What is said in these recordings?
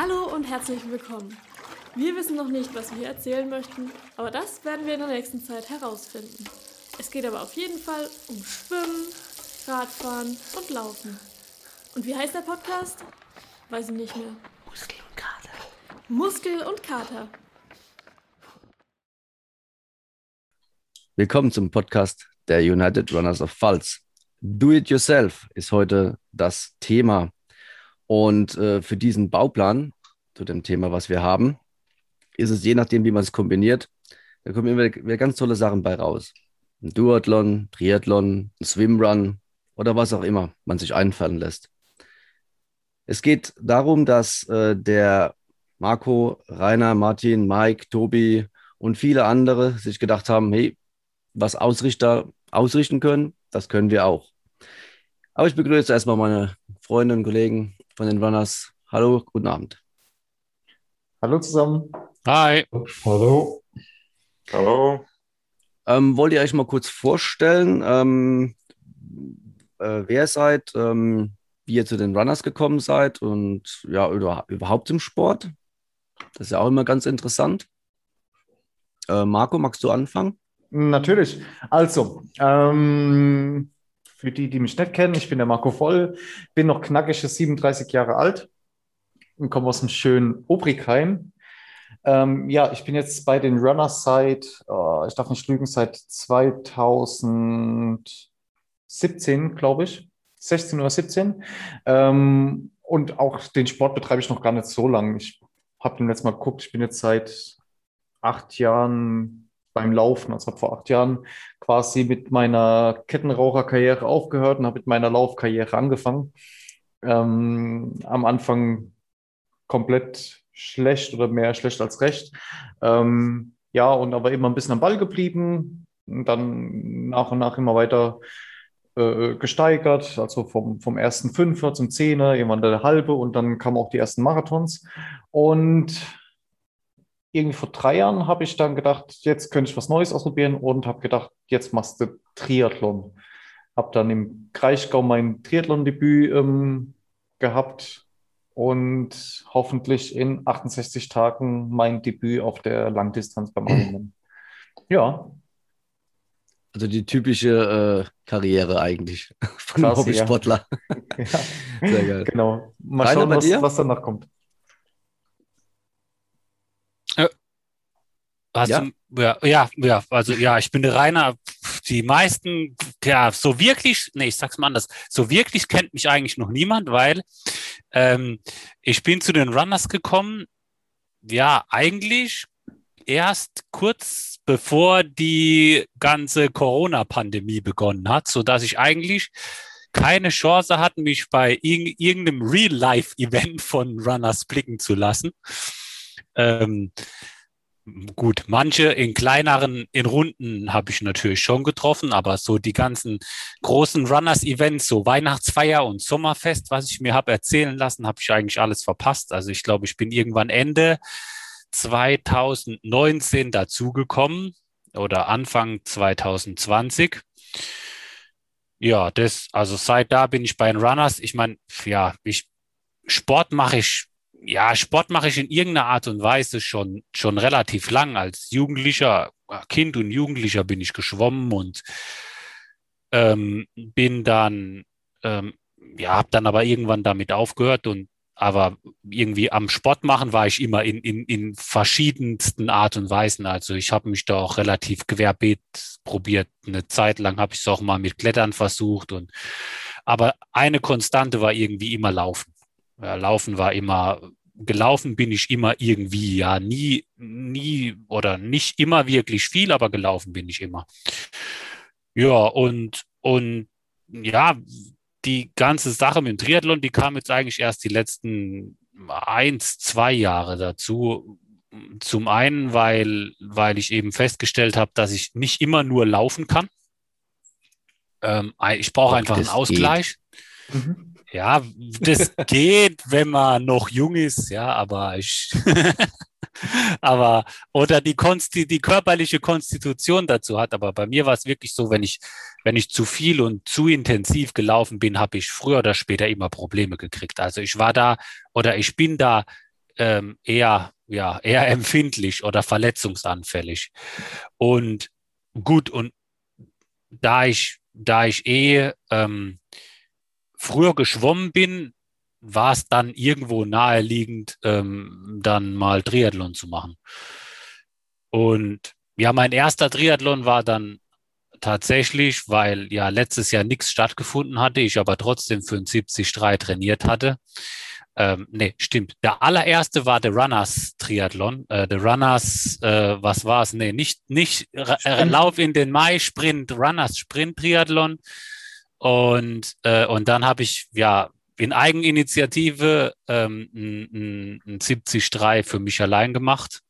Hallo und herzlich willkommen. Wir wissen noch nicht, was wir erzählen möchten, aber das werden wir in der nächsten Zeit herausfinden. Es geht aber auf jeden Fall um Schwimmen, Radfahren und Laufen. Und wie heißt der Podcast? Weiß ich nicht mehr. Muskel und Kater. Muskel und Kater. Willkommen zum Podcast der United Runners of Pfalz. Do it yourself ist heute das Thema. Und äh, für diesen Bauplan, zu dem Thema, was wir haben, ist es je nachdem, wie man es kombiniert, da kommen immer wieder ganz tolle Sachen bei raus. Ein Duathlon, Triathlon, ein Swimrun oder was auch immer man sich einfallen lässt. Es geht darum, dass äh, der Marco, Rainer, Martin, Mike, Tobi und viele andere sich gedacht haben, hey, was Ausrichter ausrichten können, das können wir auch. Aber ich begrüße erstmal meine Freunde und Kollegen von den Runners. Hallo, guten Abend. Hallo zusammen. Hi. Hallo. Hallo. Ähm, wollt ihr euch mal kurz vorstellen, ähm, äh, wer ihr seid, ähm, wie ihr zu den Runners gekommen seid und ja, oder, überhaupt im Sport? Das ist ja auch immer ganz interessant. Äh, Marco, magst du anfangen? Natürlich. Also, ähm, für die, die mich nicht kennen, ich bin der Marco Voll, bin noch knackige 37 Jahre alt und komme aus dem schönen Obrigheim. Ähm, ja, ich bin jetzt bei den Runners seit, äh, ich darf nicht lügen, seit 2017, glaube ich. 16 oder 17. Ähm, und auch den Sport betreibe ich noch gar nicht so lange. Ich habe den letzten Mal geguckt, ich bin jetzt seit acht Jahren beim Laufen. Also habe vor acht Jahren quasi mit meiner Kettenraucherkarriere aufgehört und habe mit meiner Laufkarriere angefangen. Ähm, am Anfang komplett schlecht oder mehr schlecht als recht. Ähm, ja, und aber immer ein bisschen am Ball geblieben und dann nach und nach immer weiter äh, gesteigert, also vom, vom ersten Fünfer zum Zehner, irgendwann der halbe und dann kamen auch die ersten Marathons. Und irgendwie vor drei Jahren habe ich dann gedacht, jetzt könnte ich was Neues ausprobieren und habe gedacht, jetzt machst du Triathlon. Habe dann im Kraichgau mein Triathlon-Debüt ähm, gehabt und hoffentlich in 68 Tagen mein Debüt auf der Langdistanz beim Ironman. Ja. Also die typische äh, Karriere eigentlich von einem Hobbysportler. Ja. Sehr geil. Genau. Mal Rainer, schauen, was, was danach kommt. Hast Ja. du, ja, ja, ja, also ja, ich bin der Rainer. Die meisten, ja, so wirklich, nee, ich sag's mal anders, so wirklich kennt mich eigentlich noch niemand, weil ähm, ich bin zu den Runners gekommen, ja, eigentlich erst kurz bevor die ganze Corona-Pandemie begonnen hat, so dass ich eigentlich keine Chance hatte, mich bei irg irgendeinem Real-Life-Event von Runners blicken zu lassen. Ähm, Gut, manche in kleineren, in Runden habe ich natürlich schon getroffen, aber so die ganzen großen Runners-Events, so Weihnachtsfeier und Sommerfest, was ich mir habe erzählen lassen, habe ich eigentlich alles verpasst. Also ich glaube, ich bin irgendwann Ende 2019 dazugekommen oder Anfang 2020. Ja, das, also seit da bin ich bei den Runners. Ich meine, ja, ich, Sport mache ich ja, Sport mache ich in irgendeiner Art und Weise schon, schon relativ lang. Als Jugendlicher, äh, Kind und Jugendlicher bin ich geschwommen und ähm, bin dann, ähm, ja, habe dann aber irgendwann damit aufgehört und aber irgendwie am Sport machen war ich immer in, in, in verschiedensten Art und Weisen. Also ich habe mich da auch relativ querbeet probiert. Eine Zeit lang habe ich es auch mal mit Klettern versucht und aber eine Konstante war irgendwie immer Laufen. Ja, Laufen war immer, gelaufen bin ich immer irgendwie, ja, nie, nie oder nicht immer wirklich viel, aber gelaufen bin ich immer. Ja, und, und ja, die ganze Sache mit dem Triathlon, die kam jetzt eigentlich erst die letzten eins, zwei Jahre dazu. Zum einen, weil, weil ich eben festgestellt habe, dass ich nicht immer nur laufen kann. Ähm, ich brauche einfach einen Ausgleich. Mhm. Ja, das geht, wenn man noch jung ist, ja, aber ich, aber, oder die Konsti, die körperliche Konstitution dazu hat. Aber bei mir war es wirklich so, wenn ich, wenn ich zu viel und zu intensiv gelaufen bin, habe ich früher oder später immer Probleme gekriegt. Also ich war da oder ich bin da ähm, eher, ja, eher empfindlich oder verletzungsanfällig. Und gut, und da ich, da ich eh ähm, früher geschwommen bin, war es dann irgendwo naheliegend, ähm, dann mal Triathlon zu machen. Und ja, mein erster Triathlon war dann tatsächlich, weil ja letztes Jahr nichts stattgefunden hatte, ich aber trotzdem für ein 73 trainiert hatte. Ähm, nee, stimmt. Der allererste war der Runners Triathlon. Äh, der Runners, äh, was war es? Nee, nicht, nicht äh, Lauf in den Mai, Sprint, Runners Sprint Triathlon. Und, äh, und dann habe ich ja in Eigeninitiative ähm, ein, ein 73 für mich allein gemacht.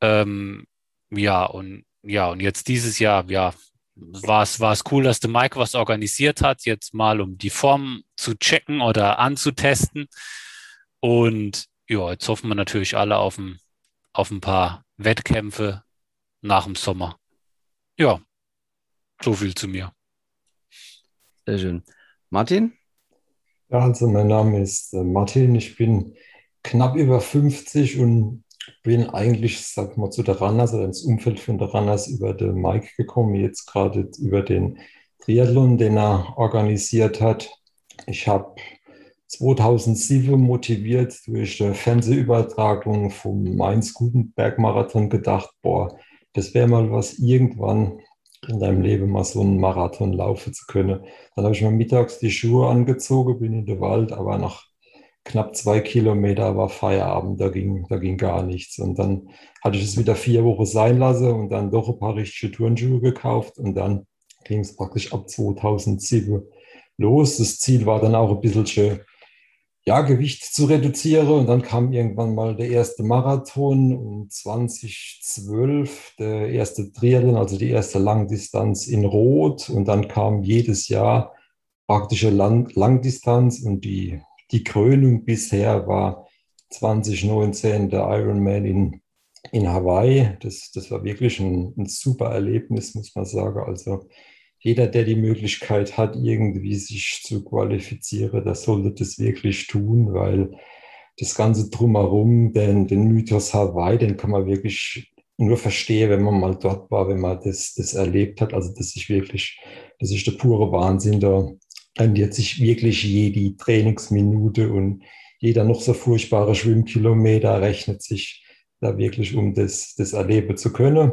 Ähm, ja, und ja, und jetzt dieses Jahr, ja, war es, war es cool, dass der Mike was organisiert hat, jetzt mal um die Form zu checken oder anzutesten. Und ja, jetzt hoffen wir natürlich alle auf ein, auf ein paar Wettkämpfe nach dem Sommer. Ja, so viel zu mir. Sehr schön. Martin? Ja, also mein Name ist äh, Martin. Ich bin knapp über 50 und bin eigentlich, sag mal, zu der Runners oder ins Umfeld von der Runners über den Mike gekommen, jetzt gerade über den Triathlon, den er organisiert hat. Ich habe 2007 motiviert durch eine Fernsehübertragung vom Mainz-Gutenberg-Marathon gedacht, boah, das wäre mal was irgendwann in deinem Leben mal so einen Marathon laufen zu können. Dann habe ich mir mittags die Schuhe angezogen, bin in den Wald, aber nach knapp zwei Kilometer war Feierabend, da ging, da ging gar nichts. Und dann hatte ich es wieder vier Wochen sein lassen und dann doch ein paar richtige Turnschuhe gekauft und dann ging es praktisch ab 2007 los. Das Ziel war dann auch ein bisschen ja, Gewicht zu reduzieren und dann kam irgendwann mal der erste Marathon und 2012 der erste Triathlon, also die erste Langdistanz in Rot und dann kam jedes Jahr praktische Lang Langdistanz und die die Krönung bisher war 2019 der Ironman in, in Hawaii. Das, das war wirklich ein, ein super Erlebnis, muss man sagen. Also jeder, der die Möglichkeit hat, irgendwie sich zu qualifizieren, der sollte das wirklich tun, weil das Ganze drumherum, den, den Mythos Hawaii, den kann man wirklich nur verstehen, wenn man mal dort war, wenn man das, das erlebt hat. Also das ist wirklich, das ist der pure Wahnsinn. Da rendiert sich wirklich jede Trainingsminute und jeder noch so furchtbare Schwimmkilometer rechnet sich da wirklich, um das, das erleben zu können.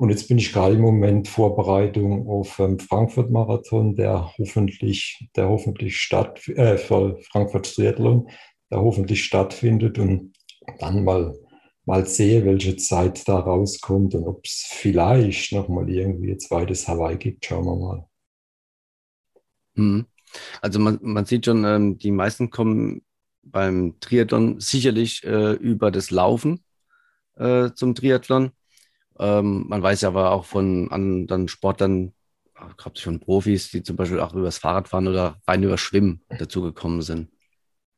Und jetzt bin ich gerade im Moment Vorbereitung auf ähm, Frankfurt-Marathon, der hoffentlich, der hoffentlich statt, äh, für Frankfurt Triathlon, der hoffentlich stattfindet und dann mal, mal sehe, welche Zeit da rauskommt und ob es vielleicht nochmal irgendwie ein zweites Hawaii gibt. Schauen wir mal. Mhm. Also man, man sieht schon, ähm, die meisten kommen beim Triathlon sicherlich äh, über das Laufen äh, zum Triathlon. Ähm, man weiß ja aber auch von anderen Sportlern, glaube ich, von Profis, die zum Beispiel auch übers Fahrradfahren oder rein über Schwimmen dazugekommen sind.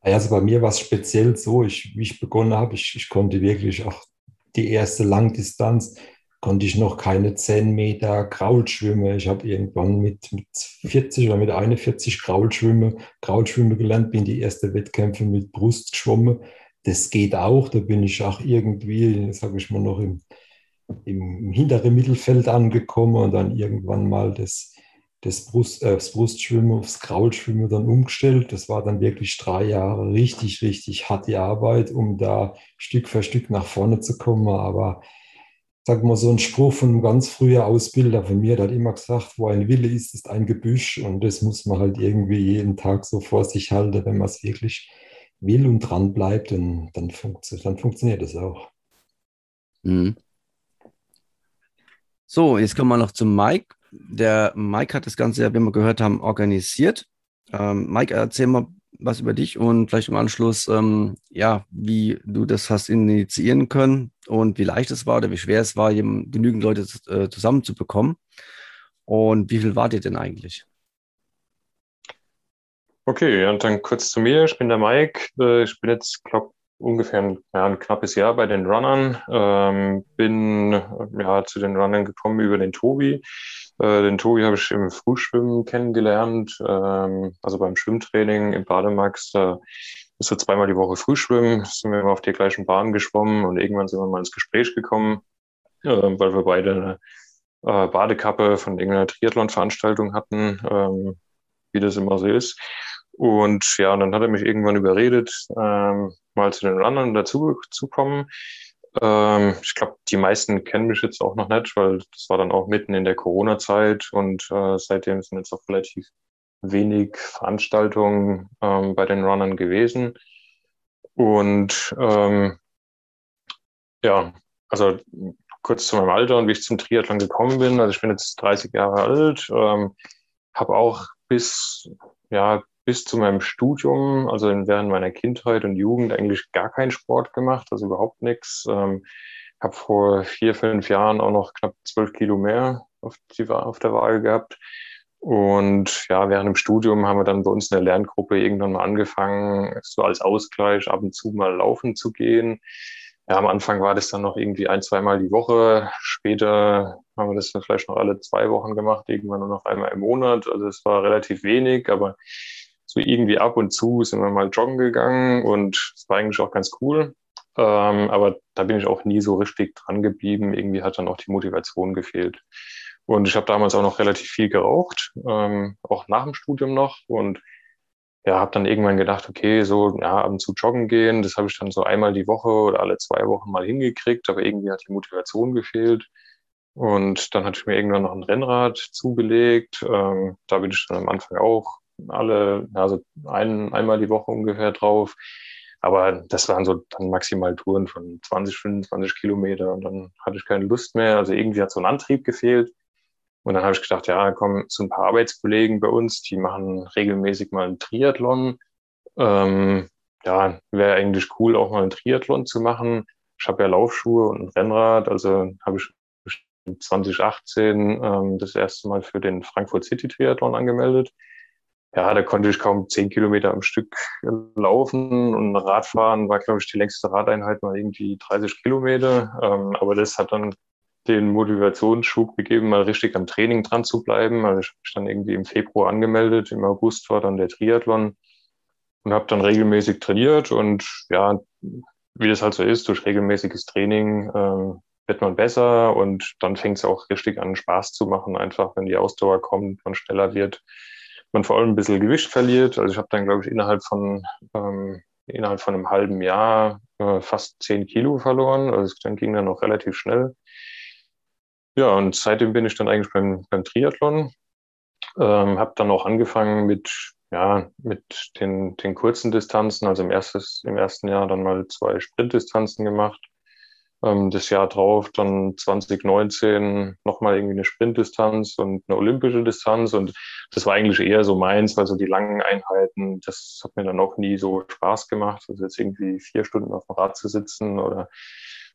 Also bei mir war es speziell so, ich, wie ich begonnen habe, ich, ich konnte wirklich auch die erste Langdistanz konnte ich noch keine 10 Meter Kraulschwimme. Ich habe irgendwann mit, mit 40 oder mit 41 Kraulschwimme, Kraulschwimme gelernt, bin die erste Wettkämpfe mit Brust geschwommen. Das geht auch, da bin ich auch irgendwie, sage ich mal, noch im, im hinteren Mittelfeld angekommen und dann irgendwann mal das, das, Brust, äh, das Brustschwimmen aufs Kraulschwimmen dann umgestellt. Das war dann wirklich drei Jahre richtig, richtig harte Arbeit, um da Stück für Stück nach vorne zu kommen. Aber sag mal, so ein Spruch von einem ganz frühen Ausbilder von mir, der hat immer gesagt, wo ein Wille ist, ist ein Gebüsch. Und das muss man halt irgendwie jeden Tag so vor sich halten, wenn man es wirklich will und dran bleibt, dann, funktio dann funktioniert es auch. Mhm. So, jetzt kommen wir noch zum Mike. Der Mike hat das Ganze ja, wie wir gehört haben, organisiert. Ähm, Mike, erzähl mal was über dich und vielleicht im Anschluss, ähm, ja, wie du das hast initiieren können und wie leicht es war oder wie schwer es war, genügend Leute äh, zusammenzubekommen. Und wie viel wart ihr denn eigentlich? Okay, und dann kurz zu mir. Ich bin der Mike. Äh, ich bin jetzt, glaube ungefähr ein, ja, ein, knappes Jahr bei den Runnern. Ähm, bin ja, zu den Runnern gekommen über den Tobi. Äh, den Tobi habe ich im Frühschwimmen kennengelernt, ähm, also beim Schwimmtraining im Bademax. Da so zweimal die Woche Frühschwimmen, sind wir immer auf der gleichen Bahn geschwommen und irgendwann sind wir mal ins Gespräch gekommen, äh, weil wir beide eine äh, Badekappe von irgendeiner Triathlon-Veranstaltung hatten, ähm, wie das immer so ist. Und ja, und dann hat er mich irgendwann überredet, ähm, mal zu den anderen dazu. Ähm, ich glaube, die meisten kennen mich jetzt auch noch nicht, weil das war dann auch mitten in der Corona-Zeit und äh, seitdem sind jetzt auch relativ wenig Veranstaltungen ähm, bei den Runnern gewesen. Und ähm, ja, also kurz zu meinem Alter und wie ich zum Triathlon gekommen bin. Also ich bin jetzt 30 Jahre alt, ähm, habe auch bis, ja, bis zu meinem Studium, also während meiner Kindheit und Jugend eigentlich gar keinen Sport gemacht, also überhaupt nichts. Ähm, habe vor vier, fünf Jahren auch noch knapp zwölf Kilo mehr auf, die, auf der Waage gehabt. Und ja, während dem Studium haben wir dann bei uns in der Lerngruppe irgendwann mal angefangen, so als Ausgleich ab und zu mal laufen zu gehen. Ja, am Anfang war das dann noch irgendwie ein, zweimal die Woche. Später haben wir das dann vielleicht noch alle zwei Wochen gemacht, irgendwann nur noch einmal im Monat. Also es war relativ wenig, aber so irgendwie ab und zu sind wir mal joggen gegangen und es war eigentlich auch ganz cool. Ähm, aber da bin ich auch nie so richtig dran geblieben. Irgendwie hat dann auch die Motivation gefehlt. Und ich habe damals auch noch relativ viel geraucht, ähm, auch nach dem Studium noch. Und ja, habe dann irgendwann gedacht, okay, so ja, ab und zu joggen gehen, das habe ich dann so einmal die Woche oder alle zwei Wochen mal hingekriegt, aber irgendwie hat die Motivation gefehlt. Und dann hatte ich mir irgendwann noch ein Rennrad zugelegt. Ähm, da bin ich dann am Anfang auch alle, also ein, einmal die Woche ungefähr drauf. Aber das waren so dann maximal Touren von 20, 25 Kilometer und dann hatte ich keine Lust mehr. Also irgendwie hat so ein Antrieb gefehlt. Und dann habe ich gedacht, ja, kommen so ein paar Arbeitskollegen bei uns, die machen regelmäßig mal einen Triathlon. Ähm, ja, wäre eigentlich cool, auch mal einen Triathlon zu machen. Ich habe ja Laufschuhe und ein Rennrad, also habe ich 2018 ähm, das erste Mal für den Frankfurt City Triathlon angemeldet. Ja, da konnte ich kaum zehn Kilometer am Stück laufen und Radfahren war, glaube ich, die längste Radeinheit mal irgendwie 30 Kilometer. Ähm, aber das hat dann den Motivationsschub gegeben, mal richtig am Training dran zu bleiben. Also ich habe mich dann irgendwie im Februar angemeldet, im August war dann der Triathlon und habe dann regelmäßig trainiert und ja, wie das halt so ist, durch regelmäßiges Training ähm, wird man besser und dann fängt es auch richtig an Spaß zu machen, einfach wenn die Ausdauer kommt, man schneller wird, man vor allem ein bisschen Gewicht verliert. Also ich habe dann, glaube ich, innerhalb von ähm, innerhalb von einem halben Jahr äh, fast zehn Kilo verloren. Also dann ging dann noch relativ schnell. Ja, und seitdem bin ich dann eigentlich beim, beim Triathlon. Ähm, habe dann auch angefangen mit, ja, mit den, den kurzen Distanzen. Also im, erstes, im ersten Jahr dann mal zwei Sprintdistanzen gemacht. Ähm, das Jahr drauf dann 2019 nochmal irgendwie eine Sprintdistanz und eine olympische Distanz. Und das war eigentlich eher so meins, weil so die langen Einheiten, das hat mir dann auch nie so Spaß gemacht. Also jetzt irgendwie vier Stunden auf dem Rad zu sitzen oder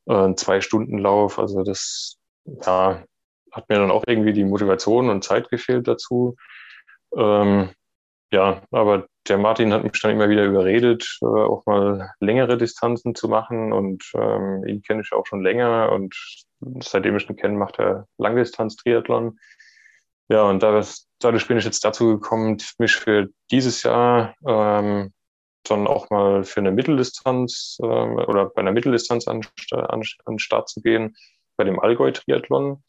äh, zwei Stunden Lauf. Also das, ja, hat mir dann auch irgendwie die Motivation und Zeit gefehlt dazu. Ähm, ja, aber der Martin hat mich dann immer wieder überredet, äh, auch mal längere Distanzen zu machen und ähm, ihn kenne ich auch schon länger und seitdem ich ihn kenne, macht er Langdistanz-Triathlon. Ja, und dadurch bin ich jetzt dazu gekommen, mich für dieses Jahr ähm, dann auch mal für eine Mitteldistanz ähm, oder bei einer Mitteldistanz an, an, an Start zu gehen bei dem Allgäu-Triathlon.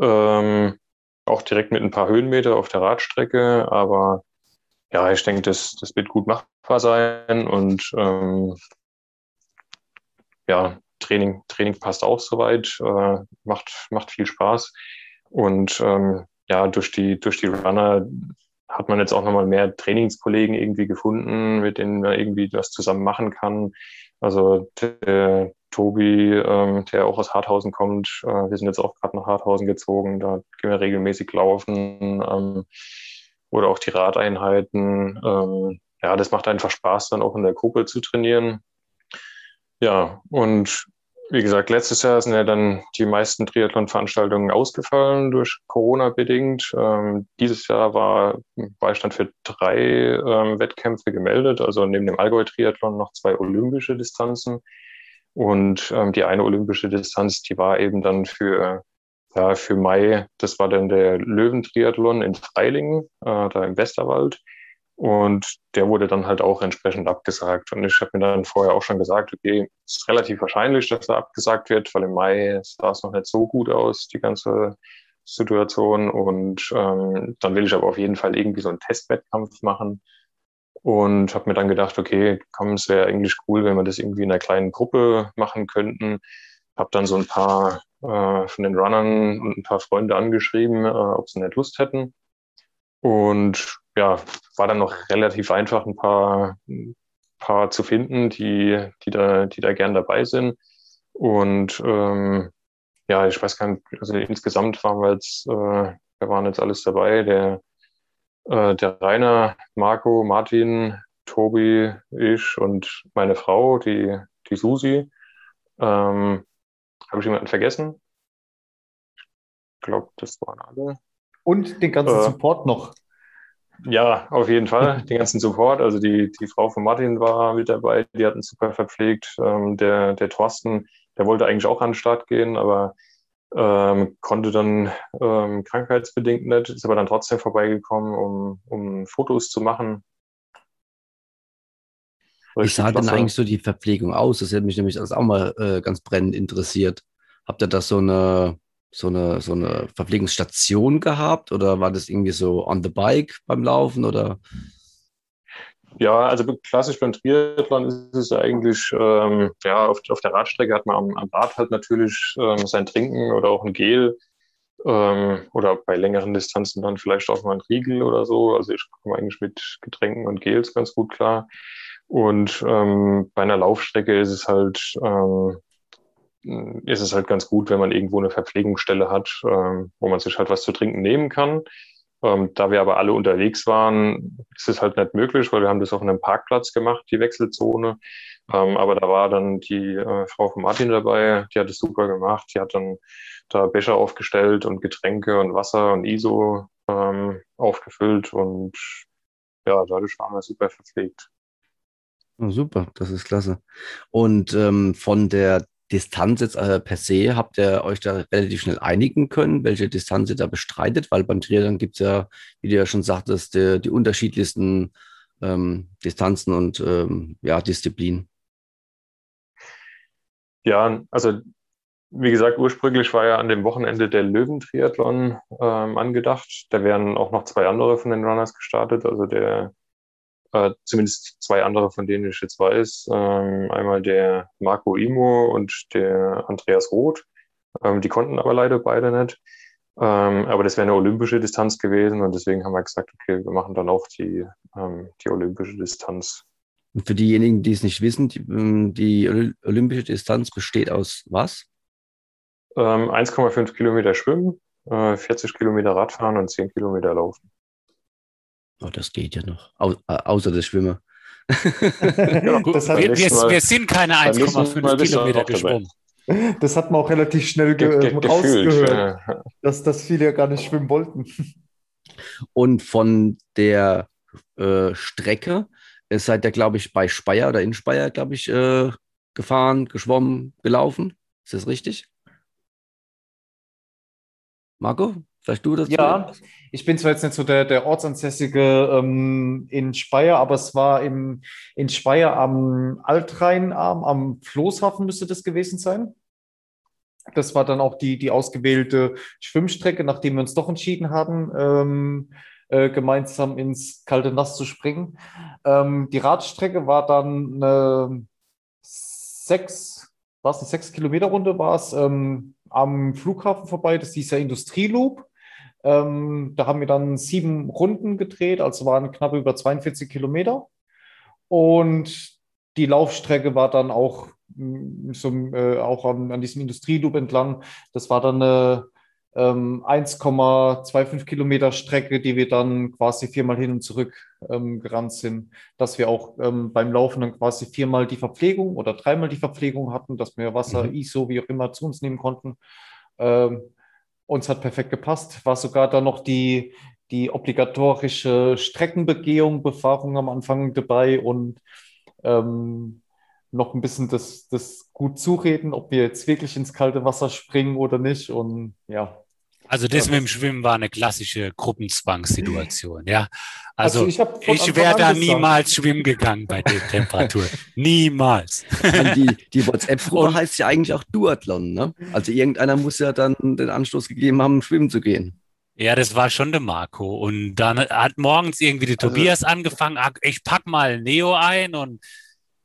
Ähm, auch direkt mit ein paar Höhenmeter auf der Radstrecke, aber ja, ich denke, das, das wird gut machbar sein und ähm, ja, Training, Training passt auch soweit, äh, macht, macht viel Spaß und ähm, ja, durch die, durch die Runner hat man jetzt auch nochmal mehr Trainingskollegen irgendwie gefunden, mit denen man irgendwie was zusammen machen kann. Also der, Tobi, ähm, der auch aus Harthausen kommt. Äh, wir sind jetzt auch gerade nach Harthausen gezogen. Da gehen wir regelmäßig laufen. Ähm, oder auch die Radeinheiten. Ähm, ja, das macht einfach Spaß, dann auch in der Gruppe zu trainieren. Ja, und wie gesagt, letztes Jahr sind ja dann die meisten Triathlon-Veranstaltungen ausgefallen durch Corona bedingt. Ähm, dieses Jahr war Beistand für drei ähm, Wettkämpfe gemeldet, also neben dem Allgäu-Triathlon noch zwei olympische Distanzen. Und ähm, die eine olympische Distanz, die war eben dann für, ja, für Mai, das war dann der Löwentriathlon in Freilingen, äh, da im Westerwald. Und der wurde dann halt auch entsprechend abgesagt. Und ich habe mir dann vorher auch schon gesagt, okay, es ist relativ wahrscheinlich, dass er abgesagt wird, weil im Mai sah es noch nicht so gut aus, die ganze Situation. Und ähm, dann will ich aber auf jeden Fall irgendwie so einen Testwettkampf machen. Und habe mir dann gedacht, okay, komm, es wäre eigentlich cool, wenn wir das irgendwie in einer kleinen Gruppe machen könnten. Habe dann so ein paar äh, von den Runnern und ein paar Freunde angeschrieben, äh, ob sie nicht Lust hätten. Und ja, war dann noch relativ einfach, ein paar, ein paar zu finden, die, die, da, die da gern dabei sind. Und ähm, ja, ich weiß gar nicht, also insgesamt waren wir jetzt, äh, wir waren jetzt alles dabei. Der, äh, der Rainer, Marco, Martin, Tobi, ich und meine Frau, die, die Susi. Ähm, Habe ich jemanden vergessen? Ich glaube, das waren alle. Und den ganzen äh, Support noch. Ja, auf jeden Fall. Den ganzen Support. Also die, die Frau von Martin war mit dabei, die hat uns super verpflegt. Ähm, der, der Thorsten, der wollte eigentlich auch an den Start gehen, aber ähm, konnte dann ähm, krankheitsbedingt nicht, ist aber dann trotzdem vorbeigekommen, um, um Fotos zu machen. Wie sah denn eigentlich so die Verpflegung aus? Das hätte mich nämlich auch mal äh, ganz brennend interessiert. Habt ihr da so eine so eine, so eine Verpflegungsstation gehabt oder war das irgendwie so on the bike beim Laufen oder? Ja, also klassisch beim Triathlon ist es eigentlich, ähm, ja, auf, auf der Radstrecke hat man am, am Rad halt natürlich ähm, sein Trinken oder auch ein Gel ähm, oder bei längeren Distanzen dann vielleicht auch mal ein Riegel oder so. Also ich komme eigentlich mit Getränken und Gels ganz gut klar. Und ähm, bei einer Laufstrecke ist es halt, ähm, ist es halt ganz gut, wenn man irgendwo eine Verpflegungsstelle hat, ähm, wo man sich halt was zu trinken nehmen kann. Ähm, da wir aber alle unterwegs waren, ist es halt nicht möglich, weil wir haben das auf einem Parkplatz gemacht, die Wechselzone. Ähm, aber da war dann die äh, Frau von Martin dabei, die hat es super gemacht. Die hat dann da Becher aufgestellt und Getränke und Wasser und ISO ähm, aufgefüllt und ja, dadurch waren wir super verpflegt. Oh, super, das ist klasse. Und ähm, von der Distanz jetzt äh, per se, habt ihr euch da relativ schnell einigen können, welche Distanz ihr da bestreitet? Weil beim Triathlon gibt es ja, wie du ja schon sagtest, die, die unterschiedlichsten ähm, Distanzen und ähm, ja, Disziplinen. Ja, also wie gesagt, ursprünglich war ja an dem Wochenende der Löwentriathlon ähm, angedacht. Da wären auch noch zwei andere von den Runners gestartet. Also der äh, zumindest zwei andere, von denen ich jetzt weiß. Ähm, einmal der Marco Imo und der Andreas Roth. Ähm, die konnten aber leider beide nicht. Ähm, aber das wäre eine olympische Distanz gewesen und deswegen haben wir gesagt, okay, wir machen dann auch die, ähm, die olympische Distanz. Und für diejenigen, die es nicht wissen, die, ähm, die olympische Distanz besteht aus was? 1,5 ähm, Kilometer Schwimmen, äh, 40 Kilometer Radfahren und 10 Kilometer Laufen. Oh, das geht ja noch. Au äh, außer das Schwimmen. ja, das wir, wir, wir, sind keine 1,5 Kilometer geschwommen. Das hat man auch relativ schnell ge ge rausgehört, ja. dass, dass viele ja gar nicht schwimmen wollten. Und von der äh, Strecke seid ihr, glaube ich, bei Speyer oder in Speyer, glaube ich, äh, gefahren, geschwommen, gelaufen. Ist das richtig? Marco? Vielleicht du das? Ja, ich bin zwar jetzt nicht so der, der Ortsansässige ähm, in Speyer, aber es war im, in Speyer am Altrheinarm, am Floßhafen müsste das gewesen sein. Das war dann auch die, die ausgewählte Schwimmstrecke, nachdem wir uns doch entschieden haben, ähm, äh, gemeinsam ins kalte Nass zu springen. Ähm, die Radstrecke war dann eine sechs, war es eine sechs Kilometer Runde, war es ähm, am Flughafen vorbei, das ist dieser Industrieloop. Ähm, da haben wir dann sieben Runden gedreht, also waren knapp über 42 Kilometer. Und die Laufstrecke war dann auch, mm, so, äh, auch an, an, diesem Industrieloop entlang. Das war dann eine ähm, 1,25 Kilometer Strecke, die wir dann quasi viermal hin und zurück ähm, gerannt sind, dass wir auch ähm, beim Laufen dann quasi viermal die Verpflegung oder dreimal die Verpflegung hatten, dass wir Wasser, mhm. ISO, wie auch immer zu uns nehmen konnten. Ähm, uns hat perfekt gepasst. War sogar dann noch die, die obligatorische Streckenbegehung, Befahrung am Anfang dabei und ähm, noch ein bisschen das, das gut zureden, ob wir jetzt wirklich ins kalte Wasser springen oder nicht. Und ja, Also das mit dem Schwimmen war eine klassische Gruppenzwangssituation, ja. Also, Also ich ich wäre da niemals schwimmen gegangen bei der Temperatur. niemals. Und die, die WhatsApp-Gruppe heißt ja eigentlich auch Duathlon, ne? Also irgendeiner muss ja dann den Anstoß gegeben haben, schwimmen zu gehen. Ja, das war schon der Marco. Und dann hat morgens irgendwie der Also- Tobias angefangen, ich pack mal Neo ein und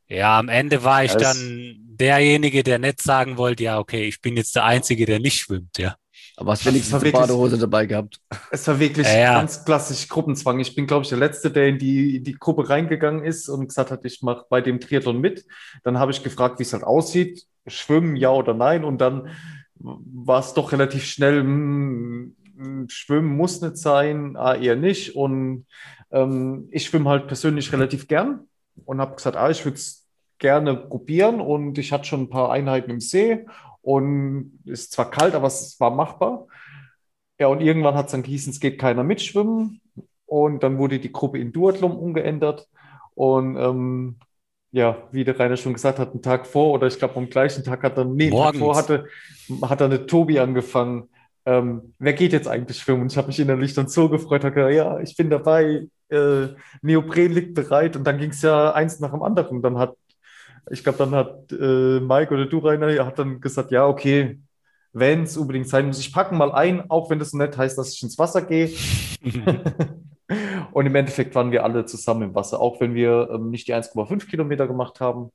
ja, am Ende war ich dann derjenige, der nicht sagen wollte, ja, okay, ich bin jetzt der Einzige, der nicht schwimmt, ja. Aber hast wenigstens eine wirklich- Badehose dabei gehabt. Es war wirklich Ja, ja. ganz klassisch Gruppenzwang. Ich bin, glaube ich, der Letzte, der in die, in die Gruppe reingegangen ist und gesagt hat, ich mache bei dem Triathlon mit. Dann habe ich gefragt, wie es halt aussieht. Schwimmen, ja oder nein? Und dann war es doch relativ schnell, hm, hm, Schwimmen muss nicht sein, ah, eher nicht. Und ähm, ich schwimme halt persönlich relativ gern und habe gesagt, ah, ich würde es gerne probieren. Und ich hatte schon ein paar Einheiten im See und es ist zwar kalt, aber es war machbar. Ja, und irgendwann hat es dann gehießen, es geht keiner mitschwimmen. Und dann wurde die Gruppe in Duathlon umgeändert. Und ähm, ja, wie der Rainer schon gesagt hat, einen Tag vor oder ich glaube am gleichen Tag hat dann, nee, einen Tag Morgens. vor hatte, hat dann der Tobi angefangen. Ähm, wer geht jetzt eigentlich schwimmen? Und ich habe mich innerlich dann so gefreut, habe gesagt, ja, ich bin dabei, äh, Neopren liegt bereit. Und dann ging es ja eins nach dem anderen. Dann hat, ich glaube, dann hat äh, Mike oder du, Rainer, hat dann gesagt, ja, okay, wenn es unbedingt sein muss, ich packe mal ein, auch wenn das nicht heißt, dass ich ins Wasser gehe. Und im Endeffekt waren wir alle zusammen im Wasser, auch wenn wir ähm, nicht die 1,5 Kilometer gemacht haben.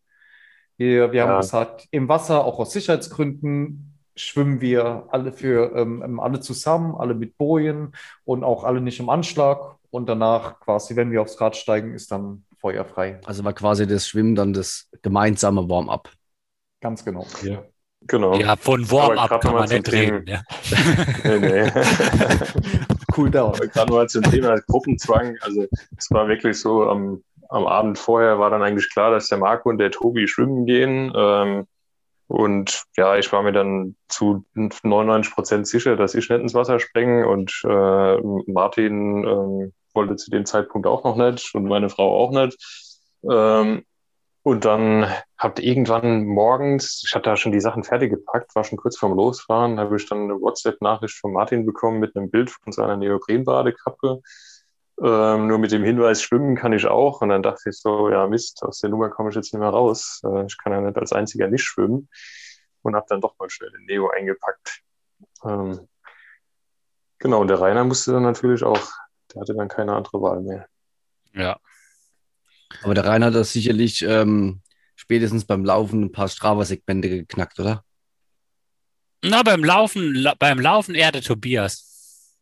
Wir, wir haben Ja. gesagt, im Wasser, auch aus Sicherheitsgründen, schwimmen wir alle für ähm, ähm, alle zusammen, alle mit Bojen und auch alle nicht im Anschlag. Und danach quasi, wenn wir aufs Rad steigen, ist dann feuerfrei. Also war quasi das Schwimmen dann das gemeinsame Warm-up. Ganz genau. Ja. Genau. Ja, von Warm-up kann man nicht zum Thema. reden. Ja. Nee, nee. Cool down. Gerade mal zum Thema Gruppenzwang. Also es war wirklich so, am, am Abend vorher war dann eigentlich klar, dass der Marco und der Tobi schwimmen gehen. Ähm, und ja, ich war mir dann zu 99 Prozent sicher, dass ich nicht ins Wasser springe. Und äh, Martin ähm, wollte zu dem Zeitpunkt auch noch nicht und meine Frau auch nicht. Ähm, und dann habt irgendwann morgens, ich hatte da schon die Sachen fertig gepackt, war schon kurz vorm Losfahren, habe ich dann eine WhatsApp-Nachricht von Martin bekommen mit einem Bild von seiner Neoprenbadekappe. Ähm, nur mit dem Hinweis, schwimmen kann ich auch. Und dann dachte ich so, ja Mist, aus der Nummer komme ich jetzt nicht mehr raus. Äh, ich kann ja nicht als einziger nicht schwimmen. Und habe dann doch mal schnell den Neo eingepackt. Ähm, genau, und der Rainer musste dann natürlich auch, der hatte dann keine andere Wahl mehr. ja. Aber der Rainer hat das sicherlich ähm, spätestens beim Laufen ein paar Strava-Segmente geknackt, oder? Na, beim Laufen, la beim Laufen eher der Tobias.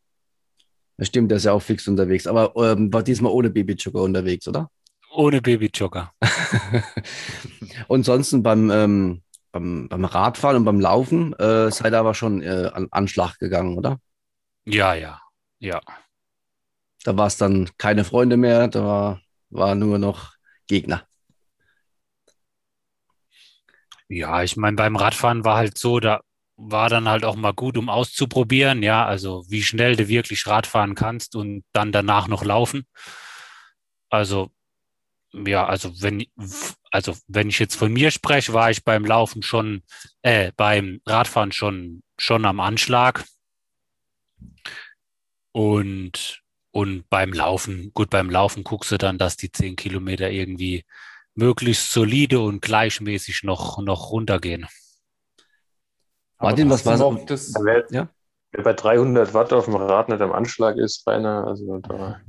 Das stimmt, der ist ja auch fix unterwegs. Aber ähm, war diesmal ohne Babyjogger unterwegs, oder? Ohne Babyjogger. Und sonst beim, ähm, beim, beim Radfahren und beim Laufen äh, seid ihr aber schon äh, an Anschlag gegangen, oder? Ja, ja, ja. Da war es dann keine Freunde mehr, da war, war nur noch Gegner. Ja, ich meine, beim Radfahren war halt so, da war dann halt auch mal gut, um auszuprobieren, ja, also wie schnell du wirklich Radfahren kannst und dann danach noch laufen. Also, ja, also wenn, also wenn ich jetzt von mir spreche, war ich beim Laufen schon, äh, beim Radfahren schon, schon am Anschlag. Und, und beim Laufen, gut, beim Laufen guckst du dann, dass die zehn Kilometer irgendwie möglichst solide und gleichmäßig noch, noch runtergehen. Martin, was war? Das, Wer, Ja. wer bei 300 Watt auf dem Rad nicht am Anschlag ist, beinahe, also da.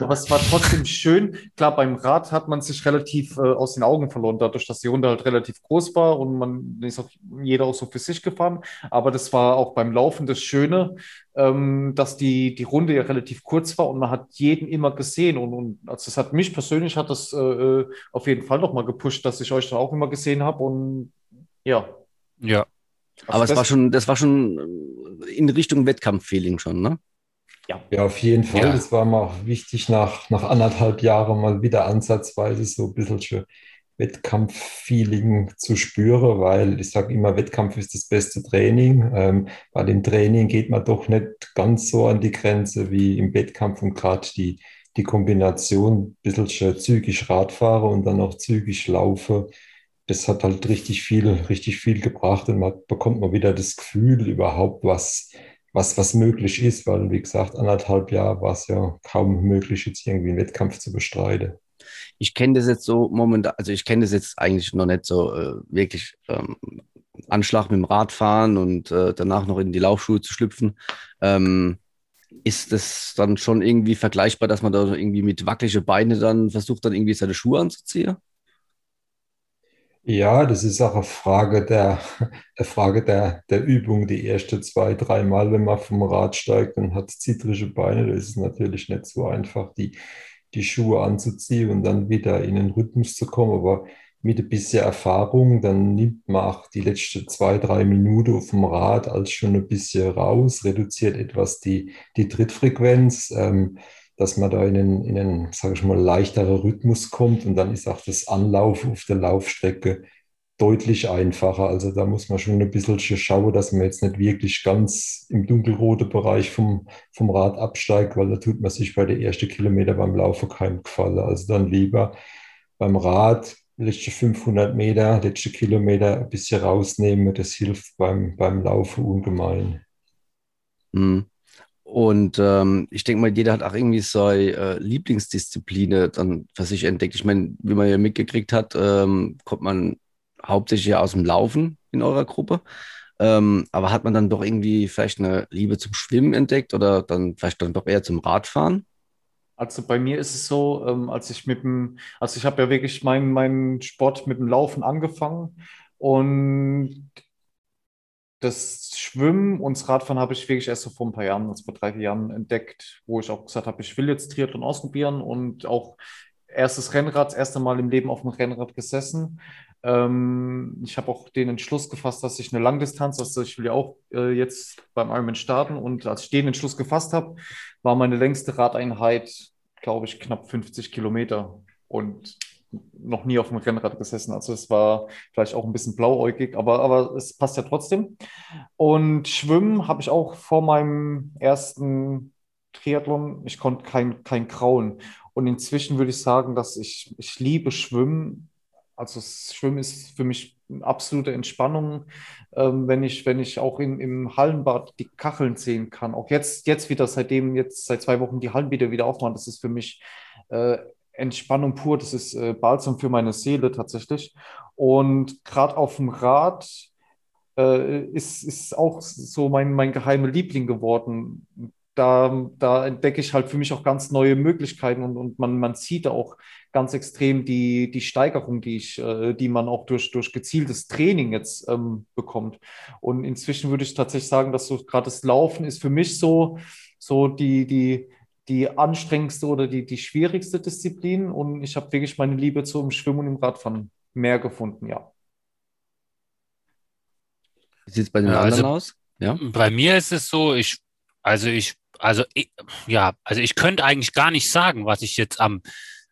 Aber es war trotzdem schön. Klar, beim Rad hat man sich relativ äh, aus den Augen verloren, dadurch, dass die Runde halt relativ groß war und man ist auch jeder auch so für sich gefahren. Aber das war auch beim Laufen das Schöne, ähm, dass die, die Runde ja relativ kurz war und man hat jeden immer gesehen. Und, und also das hat mich persönlich hat das äh, auf jeden Fall nochmal gepusht, dass ich euch dann auch immer gesehen habe. Und ja. Ja, Aber es das- war schon, das war schon äh, in Richtung Wettkampf-Feeling schon, ne? Ja, auf jeden Fall. Ja. Das war mir auch wichtig, nach, nach anderthalb Jahren mal wieder ansatzweise so ein bisschen Wettkampf-Feeling zu spüren, weil ich sage immer, Wettkampf ist das beste Training. Ähm, bei dem Training geht man doch nicht ganz so an die Grenze wie im Wettkampf und gerade die, die Kombination, ein bisschen zügig Radfahren und dann auch zügig laufen, das hat halt richtig viel, richtig viel gebracht und man bekommt mal wieder das Gefühl, überhaupt was was, was möglich ist, weil, wie gesagt, anderthalb Jahre war es ja kaum möglich, jetzt irgendwie einen Wettkampf zu bestreiten. Ich kenne das jetzt so momentan, also ich kenne das jetzt eigentlich noch nicht so äh, wirklich ähm, Anschlag mit dem Radfahren und äh, danach noch in die Laufschuhe zu schlüpfen. Ähm, ist das dann schon irgendwie vergleichbar, dass man da irgendwie mit wackelige Beine dann versucht, dann irgendwie seine Schuhe anzuziehen? Ja, das ist auch eine Frage der, eine Frage der, der Übung. Die ersten zwei, drei Mal, wenn man vom Rad steigt und hat zittrige Beine, das ist natürlich nicht so einfach, die, die Schuhe anzuziehen und dann wieder in den Rhythmus zu kommen. Aber mit ein bisschen Erfahrung, dann nimmt man auch die letzten zwei, drei Minuten dem Rad als schon ein bisschen raus, reduziert etwas die, die Trittfrequenz. Ähm, dass man da in einen, in einen sage ich mal, leichteren Rhythmus kommt und dann ist auch das Anlaufen auf der Laufstrecke deutlich einfacher. Also da muss man schon ein bisschen schauen, dass man jetzt nicht wirklich ganz im dunkelroten Bereich vom, vom Rad absteigt, weil da tut man sich bei der ersten Kilometer beim Laufen keinen Gefallen. Also dann lieber beim Rad letzte 500 Meter, letzte Kilometer ein bisschen rausnehmen. Das hilft beim, beim Laufen ungemein. Mhm. Und ähm, ich denke mal, jeder hat auch irgendwie seine äh, Lieblingsdisziplin dann für sich entdeckt. Ich meine, wie man ja mitgekriegt hat, ähm, kommt man hauptsächlich aus dem Laufen in eurer Gruppe. Ähm, aber hat man dann doch irgendwie vielleicht eine Liebe zum Schwimmen entdeckt oder dann vielleicht dann doch eher zum Radfahren? Also bei mir ist es so, ähm, als ich mit dem, also ich habe ja wirklich meinen mein Sport mit dem Laufen angefangen und das Schwimmen und das Radfahren habe ich wirklich erst so vor ein paar Jahren, also vor drei, vier Jahren entdeckt, wo ich auch gesagt habe, ich will jetzt Triathlon ausprobieren und auch erstes Rennrad, das erste Mal im Leben auf dem Rennrad gesessen. Ähm, ich habe auch den Entschluss gefasst, dass ich eine Langdistanz, also ich will ja auch äh, jetzt beim Ironman starten und als ich den Entschluss gefasst habe, war meine längste Radeinheit, glaube ich, knapp 50 Kilometer. Und noch nie auf dem Rennrad gesessen. Also es war vielleicht auch ein bisschen blauäugig, aber, aber es passt ja trotzdem. Und Schwimmen habe ich auch vor meinem ersten Triathlon, ich konnte kein, kein Grauen. Und inzwischen würde ich sagen, dass ich, ich liebe Schwimmen. Also Schwimmen ist für mich eine absolute Entspannung, ähm, wenn ich, wenn ich auch im, im Hallenbad die Kacheln sehen kann. Auch jetzt, jetzt wieder, seitdem jetzt seit zwei Wochen die Hallenbäder wieder aufmachen, das ist für mich äh, Entspannung pur, das ist äh, Balsam für meine Seele tatsächlich. Und gerade auf dem Rad äh, ist, ist auch so mein, mein geheimer Liebling geworden. Da, da entdecke ich halt für mich auch ganz neue Möglichkeiten und, und man, man sieht auch ganz extrem die, die Steigerung, die, ich, äh, die man auch durch, durch gezieltes Training jetzt ähm, bekommt. Und inzwischen würde ich tatsächlich sagen, dass so gerade das Laufen ist für mich so, so die, die, die anstrengendste oder die, die schwierigste Disziplin und ich habe wirklich meine Liebe zum Schwimmen und im Radfahren mehr gefunden, ja. Wie sieht es bei den ja, anderen also aus? Ja? Bei mir ist es so, ich, also ich, also ich, ja, also ich könnte eigentlich gar nicht sagen, was ich jetzt am,